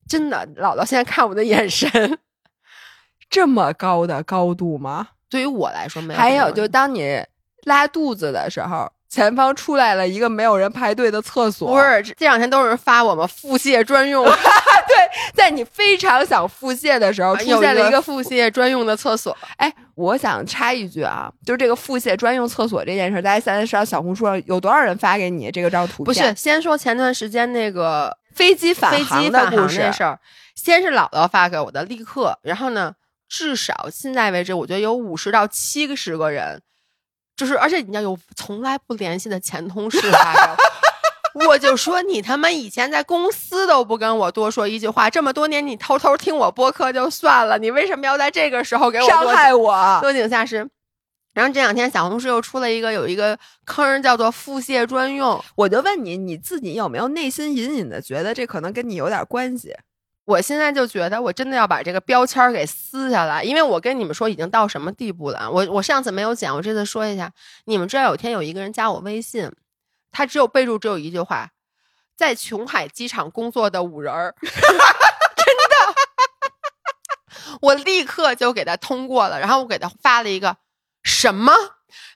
真的，姥姥现在看我的眼神，这么高的高度吗？对于我来说没有。还有，就当你拉肚子的时候。前方出来了一个没有人排队的厕所，不是这两天都有人发我们腹泻专用。对，在你非常想腹泻的时候，出现了一个腹泻专用的厕所。哎，我想插一句啊，就是这个腹泻专用厕所这件事，大家现在上小红书上有多少人发给你这个张图片？不是，先说前段时间那个飞机返航的故事事儿，先是姥姥发给我的，立刻，然后呢，至少现在为止，我觉得有五十到七十个人。就是，而且你要有从来不联系的前同事发 我就说你他妈以前在公司都不跟我多说一句话，这么多年你偷偷听我播客就算了，你为什么要在这个时候给我伤害我？落井下石。然后这两天小红书又出了一个有一个坑叫做腹泻专用，我就问你，你自己有没有内心隐隐的觉得这可能跟你有点关系？我现在就觉得，我真的要把这个标签给撕下来，因为我跟你们说已经到什么地步了。我我上次没有讲，我这次说一下。你们知道有天有一个人加我微信，他只有备注只有一句话，在琼海机场工作的五人儿，真的，我立刻就给他通过了，然后我给他发了一个什么。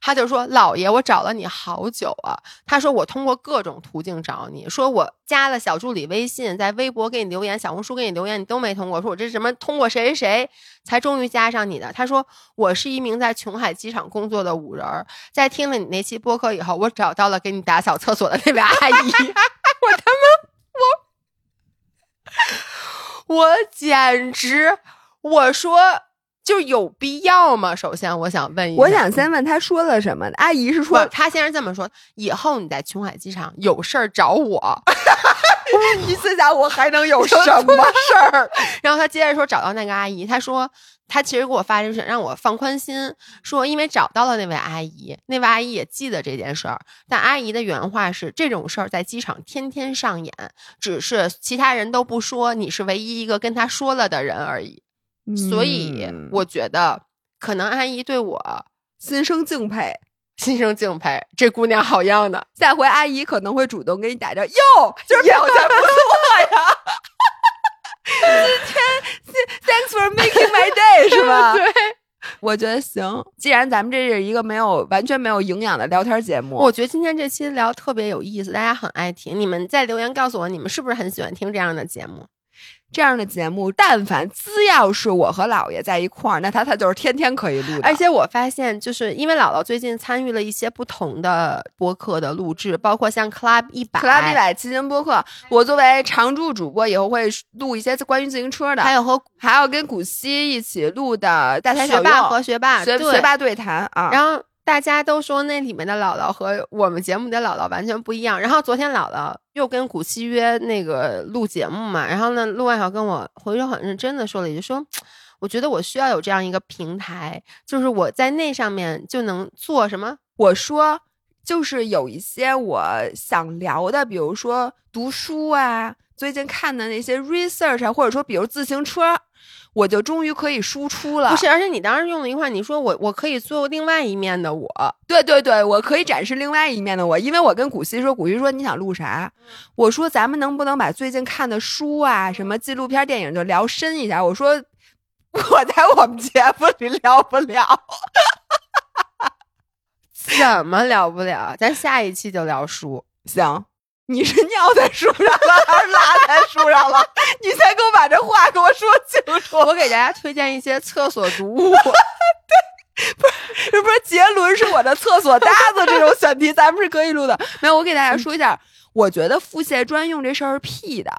他就说：“老爷，我找了你好久啊。”他说：“我通过各种途径找你，说我加了小助理微信，在微博给你留言，小红书给你留言，你都没通过。说我这什么通过谁谁谁才终于加上你的？”他说：“我是一名在琼海机场工作的五人，在听了你那期播客以后，我找到了给你打扫厕所的那位阿姨。我他妈，我我简直，我说。”就有必要吗？首先，我想问一下，我想先问他说了什么。阿姨是说，他先是这么说：以后你在琼海机场有事儿找我。你思想我还能有什么事儿？然后他接着说，找到那个阿姨，他说他其实给我发就是让我放宽心，说因为找到了那位阿姨，那位阿姨也记得这件事儿。但阿姨的原话是：这种事儿在机场天天上演，只是其他人都不说，你是唯一一个跟他说了的人而已。所以我觉得，可能阿姨对我心生敬佩，心生敬佩。这姑娘好样的，下回阿姨可能会主动给你打招呼。哟，就是表现不错呀。今天，Thanks for making my day，是吧？对，我觉得行。既然咱们这是一个没有完全没有营养的聊天节目，我觉得今天这期聊特别有意思，大家很爱听。你们在留言告诉我，你们是不是很喜欢听这样的节目？这样的节目，但凡只要是我和姥爷在一块儿，那他他就是天天可以录。而且我发现，就是因为姥姥最近参与了一些不同的播客的录制，包括像 Club 一百、Club 一百骑行播客。我作为常驻主播，以后会录一些关于自行车的，还有和还要跟古希一起录的大台学霸和学霸学学霸对谈啊。然后。大家都说那里面的姥姥和我们节目的姥姥完全不一样。然后昨天姥姥又跟古希约那个录节目嘛，然后呢，陆万豪跟我回头很认真的说了一句，说我觉得我需要有这样一个平台，就是我在那上面就能做什么。我说就是有一些我想聊的，比如说读书啊，最近看的那些 research 啊，或者说比如自行车。我就终于可以输出了，不是？而且你当时用了一句话，你说我我可以做另外一面的我，对对对，我可以展示另外一面的我。因为我跟古希说，古希说你想录啥？我说咱们能不能把最近看的书啊，什么纪录片、电影就聊深一下？我说 我在我们节目里聊不了，怎么聊不了？咱下一期就聊书，行。你是尿在树上了还是拉在树上了？你先给我把这话给我说清楚。我给大家推荐一些厕所读物。对，不是，这不是杰伦是我的厕所搭子这种选题，咱们是可以录的。没有，我给大家说一下，我觉得腹泻专用这事儿是屁的。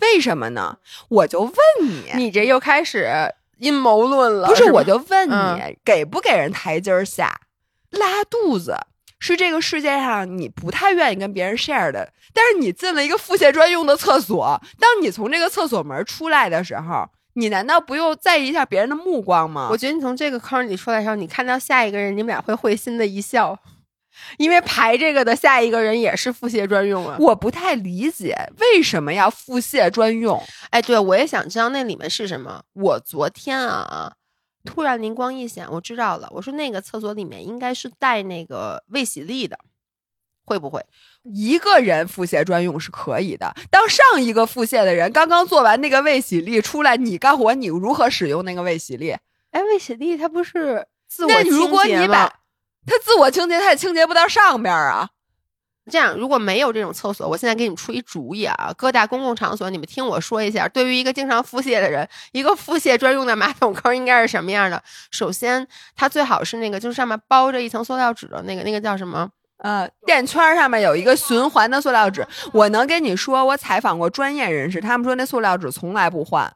为什么呢？我就问你，你这又开始阴谋论了。不是，我就问你，给不给人台阶下？拉肚子。是这个世界上你不太愿意跟别人 share 的，但是你进了一个腹泻专用的厕所，当你从这个厕所门出来的时候，你难道不用在意一下别人的目光吗？我觉得你从这个坑里出来的时候，你看到下一个人，你们俩会会心的一笑，因为排这个的下一个人也是腹泻专用啊。我不太理解为什么要腹泻专用。哎，对，我也想知道那里面是什么。我昨天啊。突然灵光一闪，我知道了，我说那个厕所里面应该是带那个卫洗力的，会不会？一个人腹泻专用是可以的。当上一个腹泻的人刚刚做完那个卫洗力出来，你告诉我你如何使用那个卫洗力？哎，卫洗力它不是自我那如果清洁吗你把它自我清洁，它也清洁不到上边儿啊。这样，如果没有这种厕所，我现在给你们出一主意啊！各大公共场所，你们听我说一下，对于一个经常腹泻的人，一个腹泻专用的马桶坑应该是什么样的？首先，它最好是那个，就是上面包着一层塑料纸的那个，那个叫什么？呃，垫圈上面有一个循环的塑料纸，我能跟你说，我采访过专业人士，他们说那塑料纸从来不换。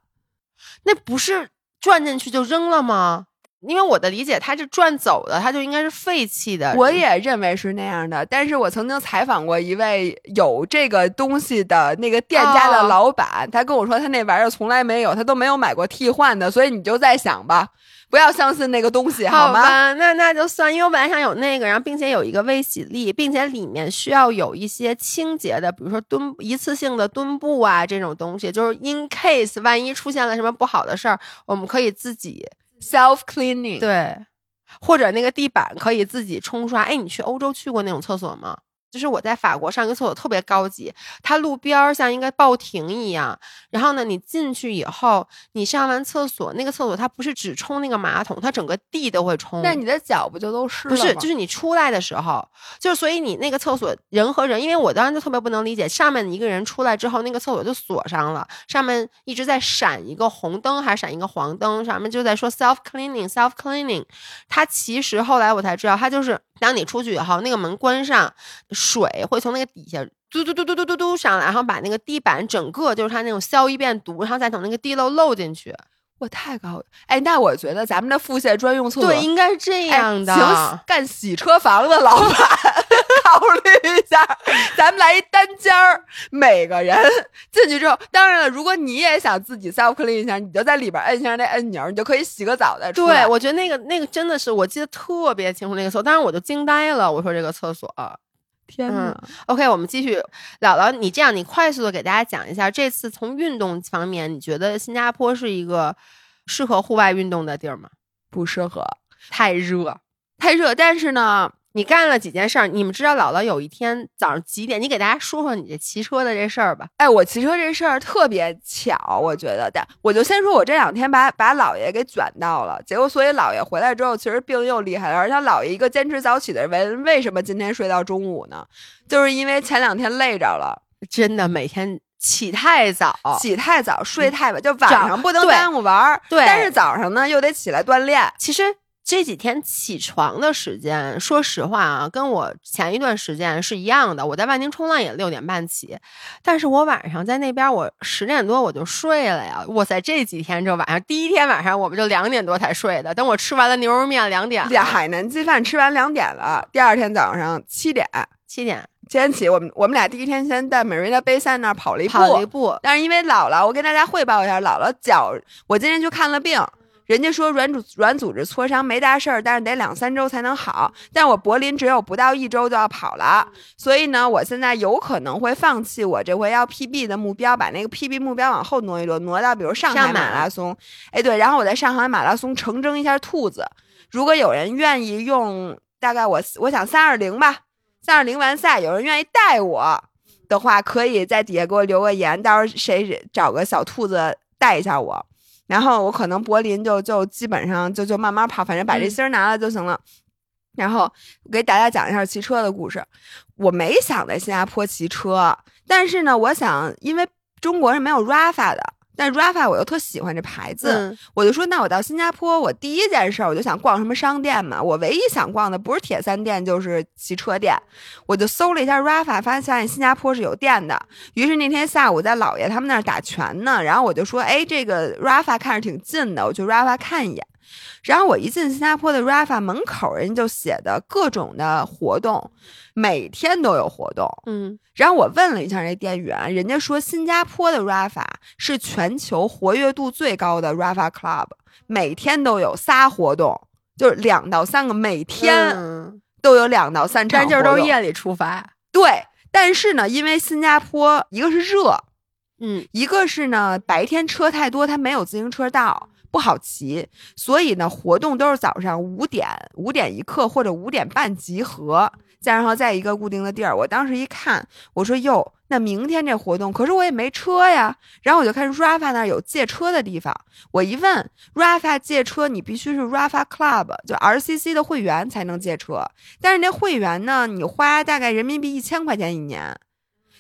那不是转进去就扔了吗？因为我的理解，它是转走的，它就应该是废弃的。我也认为是那样的，但是我曾经采访过一位有这个东西的那个店家的哦老板，他跟我说他那玩意儿从来没有，他都没有买过替换的，所以你就在想吧，不要相信那个东西，吗？好吧，那那就算，因为我本来想有那个，然后并且有一个微洗力，并且里面需要有一些清洁的，比如说墩一次性的墩布啊这种东西，就是 in case 万一出现了什么不好的事儿，我们可以自己 self cleaning，对，或者那个地板可以自己冲刷。哎，你去欧洲去过那种厕所吗？就是我在法国上一个厕所特别高级，它路边儿像一个报亭一样。然后呢，你进去以后，你上完厕所，那个厕所它不是只冲那个马桶，它整个地都会冲。那你的脚不就都湿了？不是，就是你出来的时候，就是所以你那个厕所人和人，因为我当时就特别不能理解，上面一个人出来之后，那个厕所就锁上了，上面一直在闪一个红灯还是闪一个黄灯，上面就在说 self cleaning self cleaning。它其实后来我才知道，它就是当你出去以后，那个门关上，水会从那个底下。嘟嘟嘟嘟嘟嘟嘟上来，然后把那个地板整个就是它那种消一遍毒，然后再从那个地漏漏进去。我太高了，哎，那我觉得咱们的腹泻专用厕所对，应该是这哎样的。请干洗车房的老板 考虑一下，咱们来一单间儿，每个人 进去之后，当然了，如果你也想自己 self clean 一下，你就在里边摁一下那按钮，你就可以洗个澡再出来。对，我觉得那个那个真的是，我记得特别清楚那个厕所，当时我就惊呆了。我说这个厕所天哪！，OK，我们继续。姥姥，你这样，你快速的给大家讲一下，这次从运动方面，你觉得新加坡是一个适合户外运动的地儿吗？不适合，太热，太热。但是呢，你干了几件事儿？你们知道姥姥有一天早上几点？你给大家说说你这骑车的这事儿吧。哎，我骑车这事儿特别巧，我觉得，但我就先说，我这两天把把姥爷给卷到了，结果所以姥爷回来之后，其实病又厉害了，而且姥爷一个坚持早起的人，为什么今天睡到中午呢？就是因为前两天累着了，真的每天起太早，起太早，睡太晚，就晚上不能耽误玩儿，对但是早上呢又得起来锻炼。其实这几天起床的时间，说实话啊，跟我前一段时间是一样的。我在万宁冲浪也六点半起，但是我晚上在那边我十点多我就睡了呀。哇塞，这几天这晚上第一天晚上我们就两点多才睡的，等我吃完了牛肉面两点了，海南鸡饭吃完两点了，第二天早上七点七点今天起，我们我们俩第一天先在美瑞娜杯赛那儿跑了一步，跑了一步，但是因为姥姥，我跟大家汇报一下，姥姥脚，我今天去看了病，人家说软组软组织挫伤没大事儿，但是得两三周才能好。但我柏林只有不到一周就要跑了，所以呢，我现在有可能会放弃我这回要 PB 的目标，把那个 PB 目标往后挪一挪，挪到比如上海马马拉松。哎，对，然后我在上海马拉松成征一下兔子。如果有人愿意用，大概我我想三二零吧，三二零完赛，有人愿意带我。的话，可以在底下给我留个言，到时候谁找个小兔子带一下我，然后我可能柏林就就基本上就就慢慢跑，反正把这嗯芯儿拿了就行了。然后我给大家讲一下骑车的故事。我没想在新加坡骑车，但是呢，我想因为中国是没有 Rafa 的，但 Rafa 我又特喜欢这牌子，嗯我就说，那我到新加坡，我第一件事我就想逛什么商店嘛。我唯一想逛的不是铁三店，就是骑车店。我就搜了一下 Rafa，发现新加坡是有店的。于是那天下午在姥爷他们那儿打拳呢，然后我就说，哎，这个 Rafa 看着挺近的，我去 Rafa 看一眼。然后我一进新加坡的 Rafa 门口，人家就写的各种的活动，每天都有活动。嗯，然后我问了一下那店员，人家说新加坡的 Rafa 是全球活跃度最高的 Rafa Club，每天都有仨活动，就是两到三个，每天嗯都有两到三场但。就是都是夜里出发，对，但是呢，因为新加坡一个是热，嗯一个是呢白天车太多，它没有自行车道。不好骑，所以呢，活动都是早上五点五点一刻或者五点半集合，再然后在一个固定的地儿。我当时一看，我说哟，那明天这活动，可是我也没车呀。然后我就看 Rafa 那儿有借车的地方，我一问 Rafa 借车，你必须是 Rafa Club 就 RCC 的会员才能借车，但是那会员呢，你花大概人民币一千块钱一年。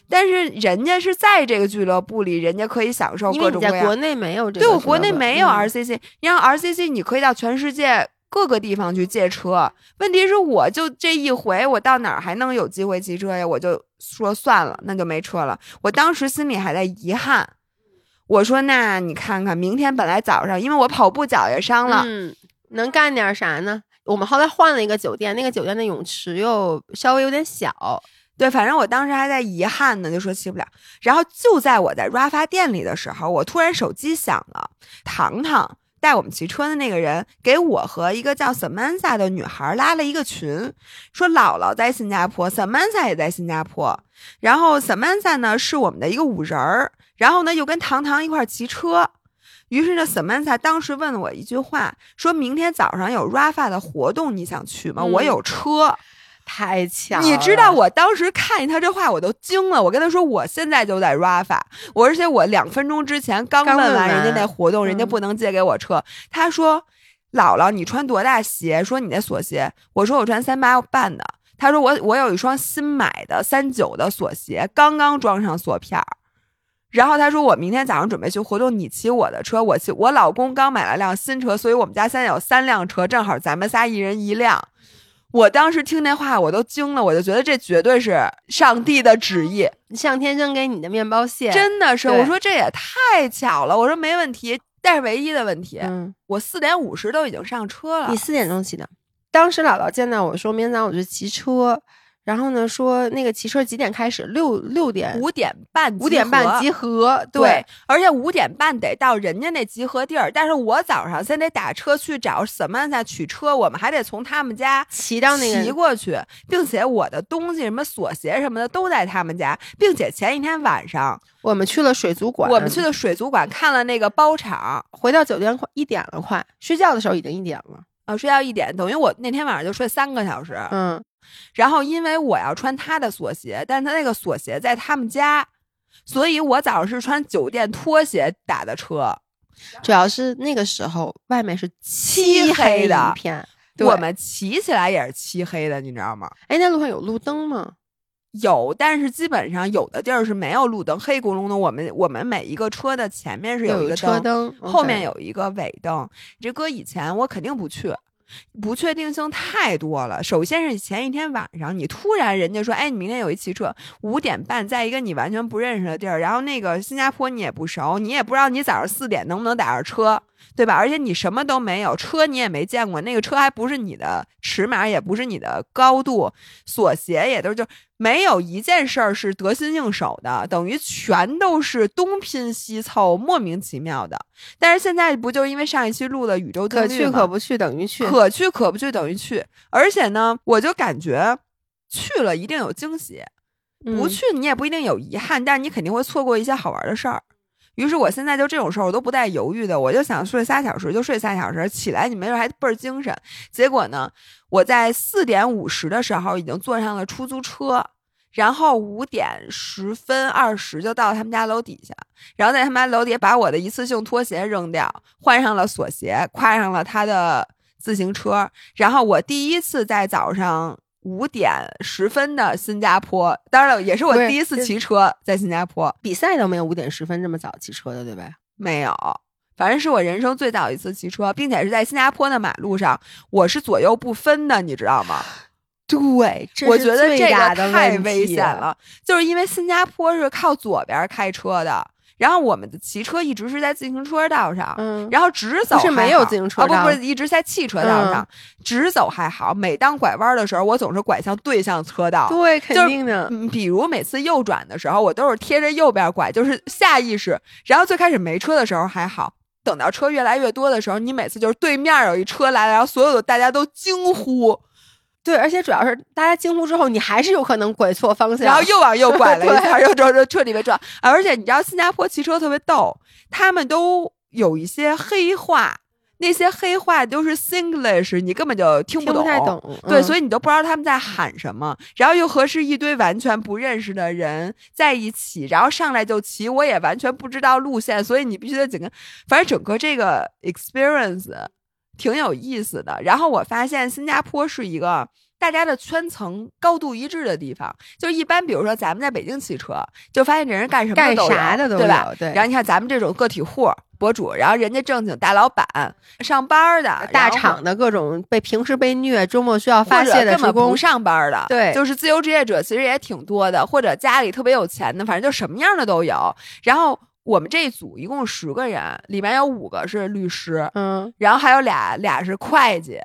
但是人家是在这个俱乐部里，人家可以享受各种各样。在国内没有这个，对我国内没有 RCC，然后 RCC 你可以到全世界各个地方去借车。问题是我就这一回，我到哪儿还能有机会骑车呀？我就说算了，那就没车了。我当时心里还在遗憾，我说那你看看，明天本来早上因为我跑步脚也伤了，嗯，能干点啥呢？我们后来换了一个酒店，那个酒店的泳池又稍微有点小。对，反正我当时还在遗憾呢，就说骑不了。然后就在我在 Rafa 店里的时候，我突然手机响了，糖糖带我们骑车的那个人给我和一个叫 Samantha 的女孩拉了一个群，说姥姥在新加坡，Samantha 也在新加坡。然后 Samantha 呢是我们的一个五人儿，然后呢又跟糖糖一块骑车。于是呢，Samantha 当时问了我一句话，说明天早上有 Rafa 的活动，你想去吗？我有车。太巧，你知道我当时看见他这话我都惊了。我跟他说我现在就在 Rafa，我而且我两分钟之前刚问完人家那活动，人家不能借给我车。他说：“姥姥，你穿多大鞋？说你那锁鞋。”我说：“我穿三八半的。”他说：“我我有一双新买的三九的锁鞋，刚刚装上锁片儿。”然后他说：“我明天早上准备去活动，你骑我的车，我骑我老公刚买了辆新车，所以我们家现在有三辆车，正好咱们仨一人一辆。”我当时听那话，我都惊了，我就觉得这绝对是上帝的旨意，上天扔给你的面包屑，真的是。我说这也太巧了，我说没问题，但是唯一的问题，嗯，我四点五十都已经上车了。你四点钟起的，当时姥姥见到我说明天早上我就骑车。然后呢？说那个骑车几点开始？六六点五点半五点半集合。对，而且五点半得到人家那集合地儿。但是我早上先得打车去找 Samantha 取车，我们还得从他们家骑到那个骑过去，并且我的东西什么锁鞋什么的都在他们家，并且前一天晚上我们去了水族馆，我们去了水族馆看了那个包场，回到酒店快一点了，快睡觉的时候已经一点了啊，睡觉一点等于我那天晚上就睡三个小时，嗯。然后，因为我要穿他的锁鞋，但他那个锁鞋在他们家，所以我早上是穿酒店拖鞋打的车。主要是那个时候外面是漆黑的一片，我们骑起来也是漆黑的，你知道吗？哎，那路上有路灯吗？有，但是基本上有的地儿是没有路灯，黑咕隆咚。我们我们每一个车的前面是有一个车灯，后面有一个尾灯。这搁以前我肯定不去。不确定性太多了。首先是前一天晚上，你突然人家说，哎，你明天有一骑车，五点半，在一个你完全不认识的地儿，然后那个新加坡你也不熟，你也不知道你早上四点能不能打着车。对吧？而且你什么都没有，车你也没见过，那个车还不是你的尺码，也不是你的高度，锁鞋也都就没有一件事儿是得心应手的，等于全都是东拼西凑，莫名其妙的。但是现在不就因为上一期录了宇宙可去可不去等于去，可去可不去等于去，而且呢，我就感觉去了一定有惊喜，不去你也不一定有遗憾，但是你肯定会错过一些好玩的事儿。于是我现在就这种事儿我都不带犹豫的，我就想睡仨小时就睡仨小时，起来你没准还倍儿精神。结果呢，我在四点五十的时候已经坐上了出租车，然后五点十分二十就到他们家楼底下，然后在他们家楼底下把我的一次性拖鞋扔掉，换上了锁鞋，跨上了他的自行车，然后我第一次在早上。五点十分的新加坡，当然了，也是我第一次骑车在新加坡。比赛都没有五点十分这么早骑车的，对吧？没有，反正是我人生最早一次骑车，并且是在新加坡的马路上，我是左右不分的，你知道吗？对，我觉得这个太危险了，就是因为新加坡是靠左边开车的。然后我们的骑车一直是在自行车道上，嗯，然后直走是没有自行车道，不不是一直在汽车道上，直走还好。每当拐弯的时候，我总是拐向对向车道，对，肯定的。比如每次右转的时候，我都是贴着右边拐，就是下意识。然后最开始没车的时候还好，等到车越来越多的时候，你每次就是对面有一车来了，然后所有的大家都惊呼。对，而且主要是大家惊呼之后，你还是有可能拐错方向，然后又往右拐了一下，又撞彻底被撞。而且你知道，新加坡骑车特别逗，他们都有一些黑话，那些黑话都是 Singlish，你根本就听听不太懂。对，嗯所以你都不知道他们在喊什么，然后又和是一堆完全不认识的人在一起，然后上来就骑，我也完全不知道路线，所以你必须得紧跟。反正整个这个 experience 挺有意思的。然后我发现新加坡是一个大家的圈层高度一致的地方，就一般比如说咱们在北京骑车，就发现这人干什么干啥的都有对吧？对然后你看咱们这种个体户。博主，然后人家正经大老板上班的，大厂的各种被平时被虐，周末需要发泄的职工根本不，上班的，对就是自由职业者，其实也挺多的，或者家里特别有钱的，反正就什么样的都有。然后我们这一组一共十个人，里面有五个是律师，嗯，然后还有俩俩是会计，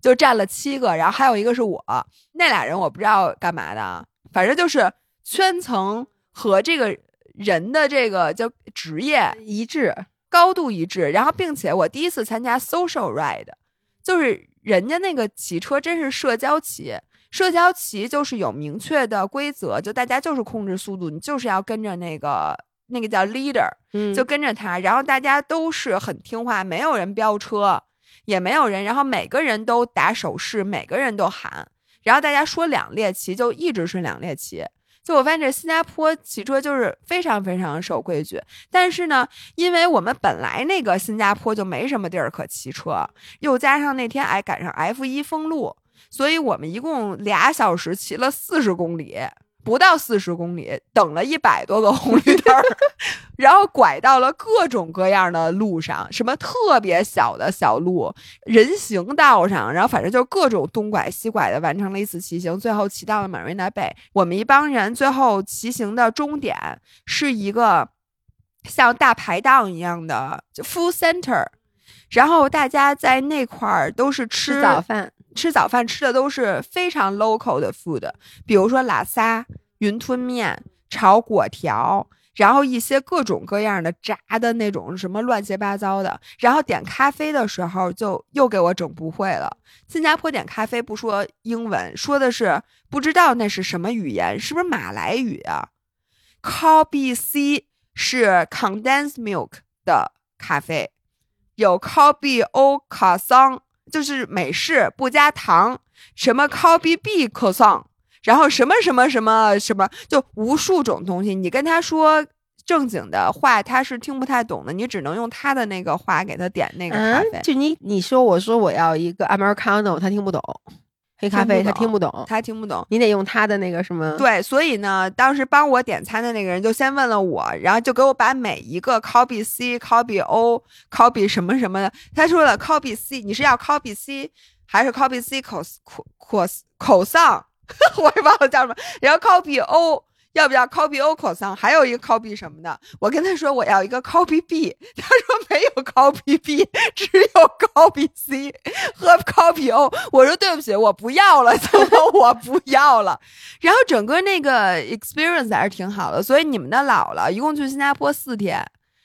就占了七个，然后还有一个是我，那俩人我不知道干嘛的，反正就是圈层和这个人的这个叫职业一致。高度一致，然后并且我第一次参加 social ride，就是人家那个骑车真是社交骑，社交骑就是有明确的规则，就大家就是控制速度，你就是要跟着那个那个叫 leader，嗯，就跟着他，然后大家都是很听话，没有人飙车，也没有人，然后每个人都打手势，每个人都喊，然后大家说两列骑就一直是两列骑。就我发现这新加坡骑车就是非常非常守规矩，但是呢，因为我们本来那个新加坡就没什么地儿可骑车，又加上那天哎赶上 F 一封路，所以我们一共俩小时骑了四十公里，不到四十公里，等了一百多个红绿灯儿，然后拐到了各种各样的路上，什么特别小的小路、人行道上，然后反正就是各种东拐西拐的完成了一次骑行，最后骑到了 Marina Bay。我们一帮人最后骑行的终点是一个像大排档一样的就 food center，然后大家在那块儿都是吃吃早饭，吃早饭吃的都是非常 local 的 food，比如说拉萨、云吞面、炒粿条，然后一些各种各样的炸的那种什么乱七八糟的。然后点咖啡的时候就又给我整不会了。新加坡点咖啡不说英文，说的是不知道那是什么语言，是不是马来语啊？Coffee C 是 condensed milk 的咖啡，有 Coffee O 卡桑。就是美式不加糖，什么 coffee b 可颂，然后什么什么什么什么，就无数种东西。你跟他说正经的话，他是听不太懂的，你只能用他的那个话给他点那个咖啡。嗯，就你你说我说我要一个 americano，他听不懂，黑咖啡他听不懂，他听不懂。你得用他的那个什么，对，所以呢，当时帮我点餐的那个人就先问了我，然后就给我把每一个 copy C、copy O、copy 什么什么的，他说了 copy C，你是要 copy C 还是 copy C 口口口口上？我也忘了叫什么，然后 copy O。要不要 copy O 口桑？还有一个 copy 什么的？我跟他说我要一个 copy B，他说没有 copy B，只有 copy C 和 copy O。我说对不起，我不要了，怎么我不要了？然后整个那个 experience 还是挺好的，所以你们的老了，一共去新加坡四天，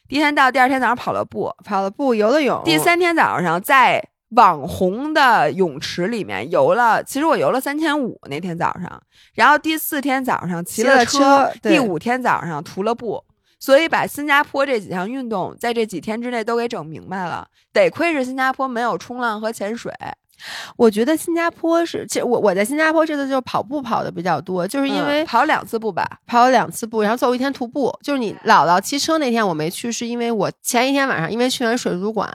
第一天到，第二天早上跑了步，跑了步，游了泳，第三天早上在网红的泳池里面游了，其实我游了三千五那天早上，然后第四天早上骑骑了车，车第五天早上徒了步。所以把新加坡这几项运动在这几天之内都给整明白了，得亏是新加坡没有冲浪和潜水，我觉得新加坡是，其实我我在新加坡这次就跑步跑的比较多，就是因为嗯跑两次步吧，跑了两次步，然后最后一天徒步。就是你姥姥骑车那天我没去，是因为我前一天晚上因为去完水族馆，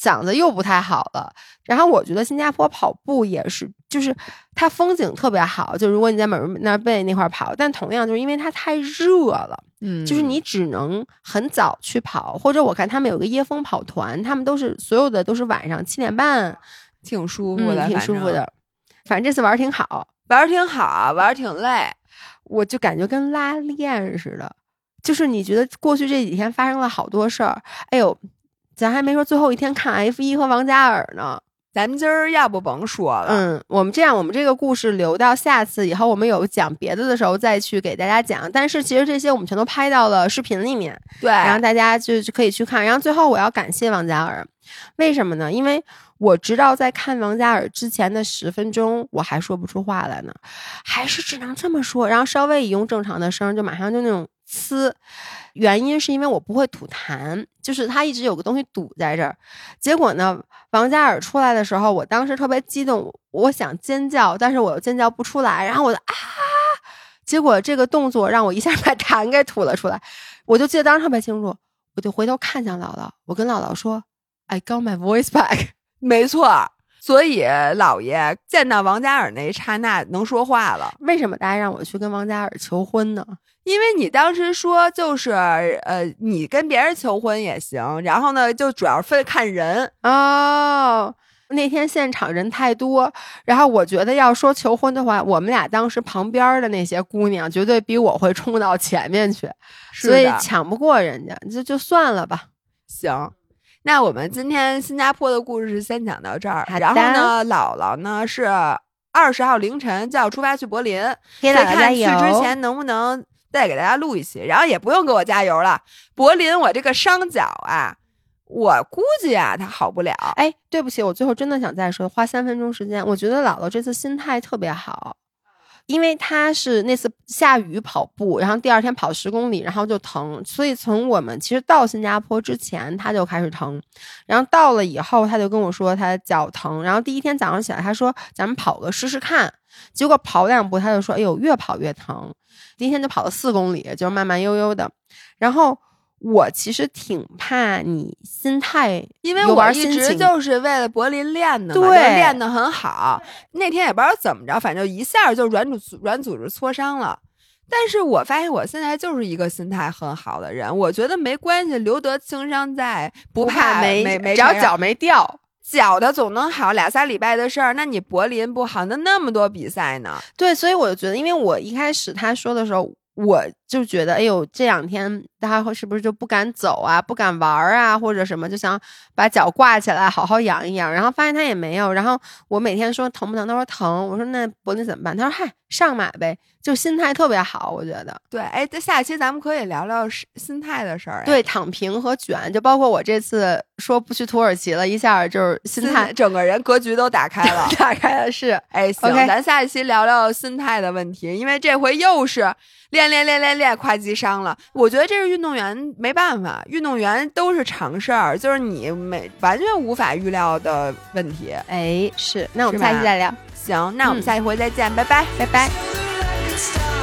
嗓子又不太好了。然后我觉得新加坡跑步也是，就是它风景特别好，就如果你在美瑞那贝那块儿跑，但同样就是因为它太热了，嗯就是你只能很早去跑，或者我看他们有个椰风跑团，他们都是所有的都是晚上七点半，挺舒服的，嗯，挺舒服，的。反正这次玩儿挺好，玩儿挺好，玩儿挺累。我就感觉跟拉练似的，就是你觉得过去这几天发生了好多事儿，哎呦，咱还没说最后一天看 F 一和王嘉尔呢。咱们今儿要不甭说了，嗯，我们这样，我们这个故事留到下次以后，我们有讲别的的时候再去给大家讲。但是其实这些我们全都拍到了视频里面，对，然后大家就就可以去看。然后最后我要感谢王嘉尔，为什么呢？因为我知道在看王嘉尔之前的十分钟，我还说不出话来呢，还是只能这么说，然后稍微一用正常的声，就马上就那种呲。原因是因为我不会吐痰，就是它一直有个东西堵在这儿。结果呢，王嘉尔出来的时候，我当时特别激动，我想尖叫，但是我又尖叫不出来，然后我就啊，结果这个动作让我一下 把痰给吐了出来。我就记得当时特别清楚，我就回头看向姥姥，我跟姥姥说：“I got my voice back。”没错。所以，姥爷见到王嘉尔那一刹那能说话了。为什么大家让我去跟王嘉尔求婚呢？因为你当时说就是呃，你跟别人求婚也行，然后呢，就主要分看人哦。那天现场人太多，然后我觉得要说求婚的话，我们俩当时旁边的那些姑娘绝对比我会冲到前面去，所以抢不过人家，就就算了吧。行。那我们今天新加坡的故事先讲到这儿。然后呢，姥姥呢是二十号凌晨就要出发去柏林，再看去之前能不能再给大家录一期。然后也不用给我加油了，柏林我这个伤脚啊，我估计啊它好不了。哎，对不起，我最后真的想再说，花三分钟时间，我觉得姥姥这次心态特别好。因为他是那次下雨跑步，然后第二天跑十公里，然后就疼，所以从我们其实到新加坡之前他就开始疼，然后到了以后他就跟我说他脚疼，然后第一天早上起来他说咱们跑个试试看，结果跑两步他就说哎呦越跑越疼，第一天就跑了四公里，就慢慢悠悠的，然后。我其实挺怕你心态，因为我一直就是为了柏林练的嘛，练的很好。那天也不知道怎么着，反正一下就软组软组织挫伤了。但是我发现我现在就是一个心态很好的人，我觉得没关系，留得青山在，不怕没没只要脚没掉，脚的总能好。俩仨礼拜的事儿，那你柏林不好，那那么多比赛呢？对，所以我就觉得，因为我一开始他说的时候。我就觉得，哎呦，这两天大家是不是就不敢走啊，不敢玩啊，或者什么，就想把脚挂起来，好好养一养。然后发现他也没有。然后我每天说疼不疼，他说疼。我说那脖子怎么办？他说嗨，上马呗。就心态特别好，我觉得。对，哎，下期咱们可以聊聊心态的事儿。对，躺平和卷，就包括我这次说不去土耳其了，一下就是心态，整个人格局都打开了，打开了是。哎，行，咱下一期聊聊心态的问题，因为这回又是。练练练练练，跨级伤了。我觉得这是运动员没办法，运动员都是常事儿，就是你没完全无法预料的问题。哎，是，那我们下期再聊。行那我们下一回再见拜拜。拜拜。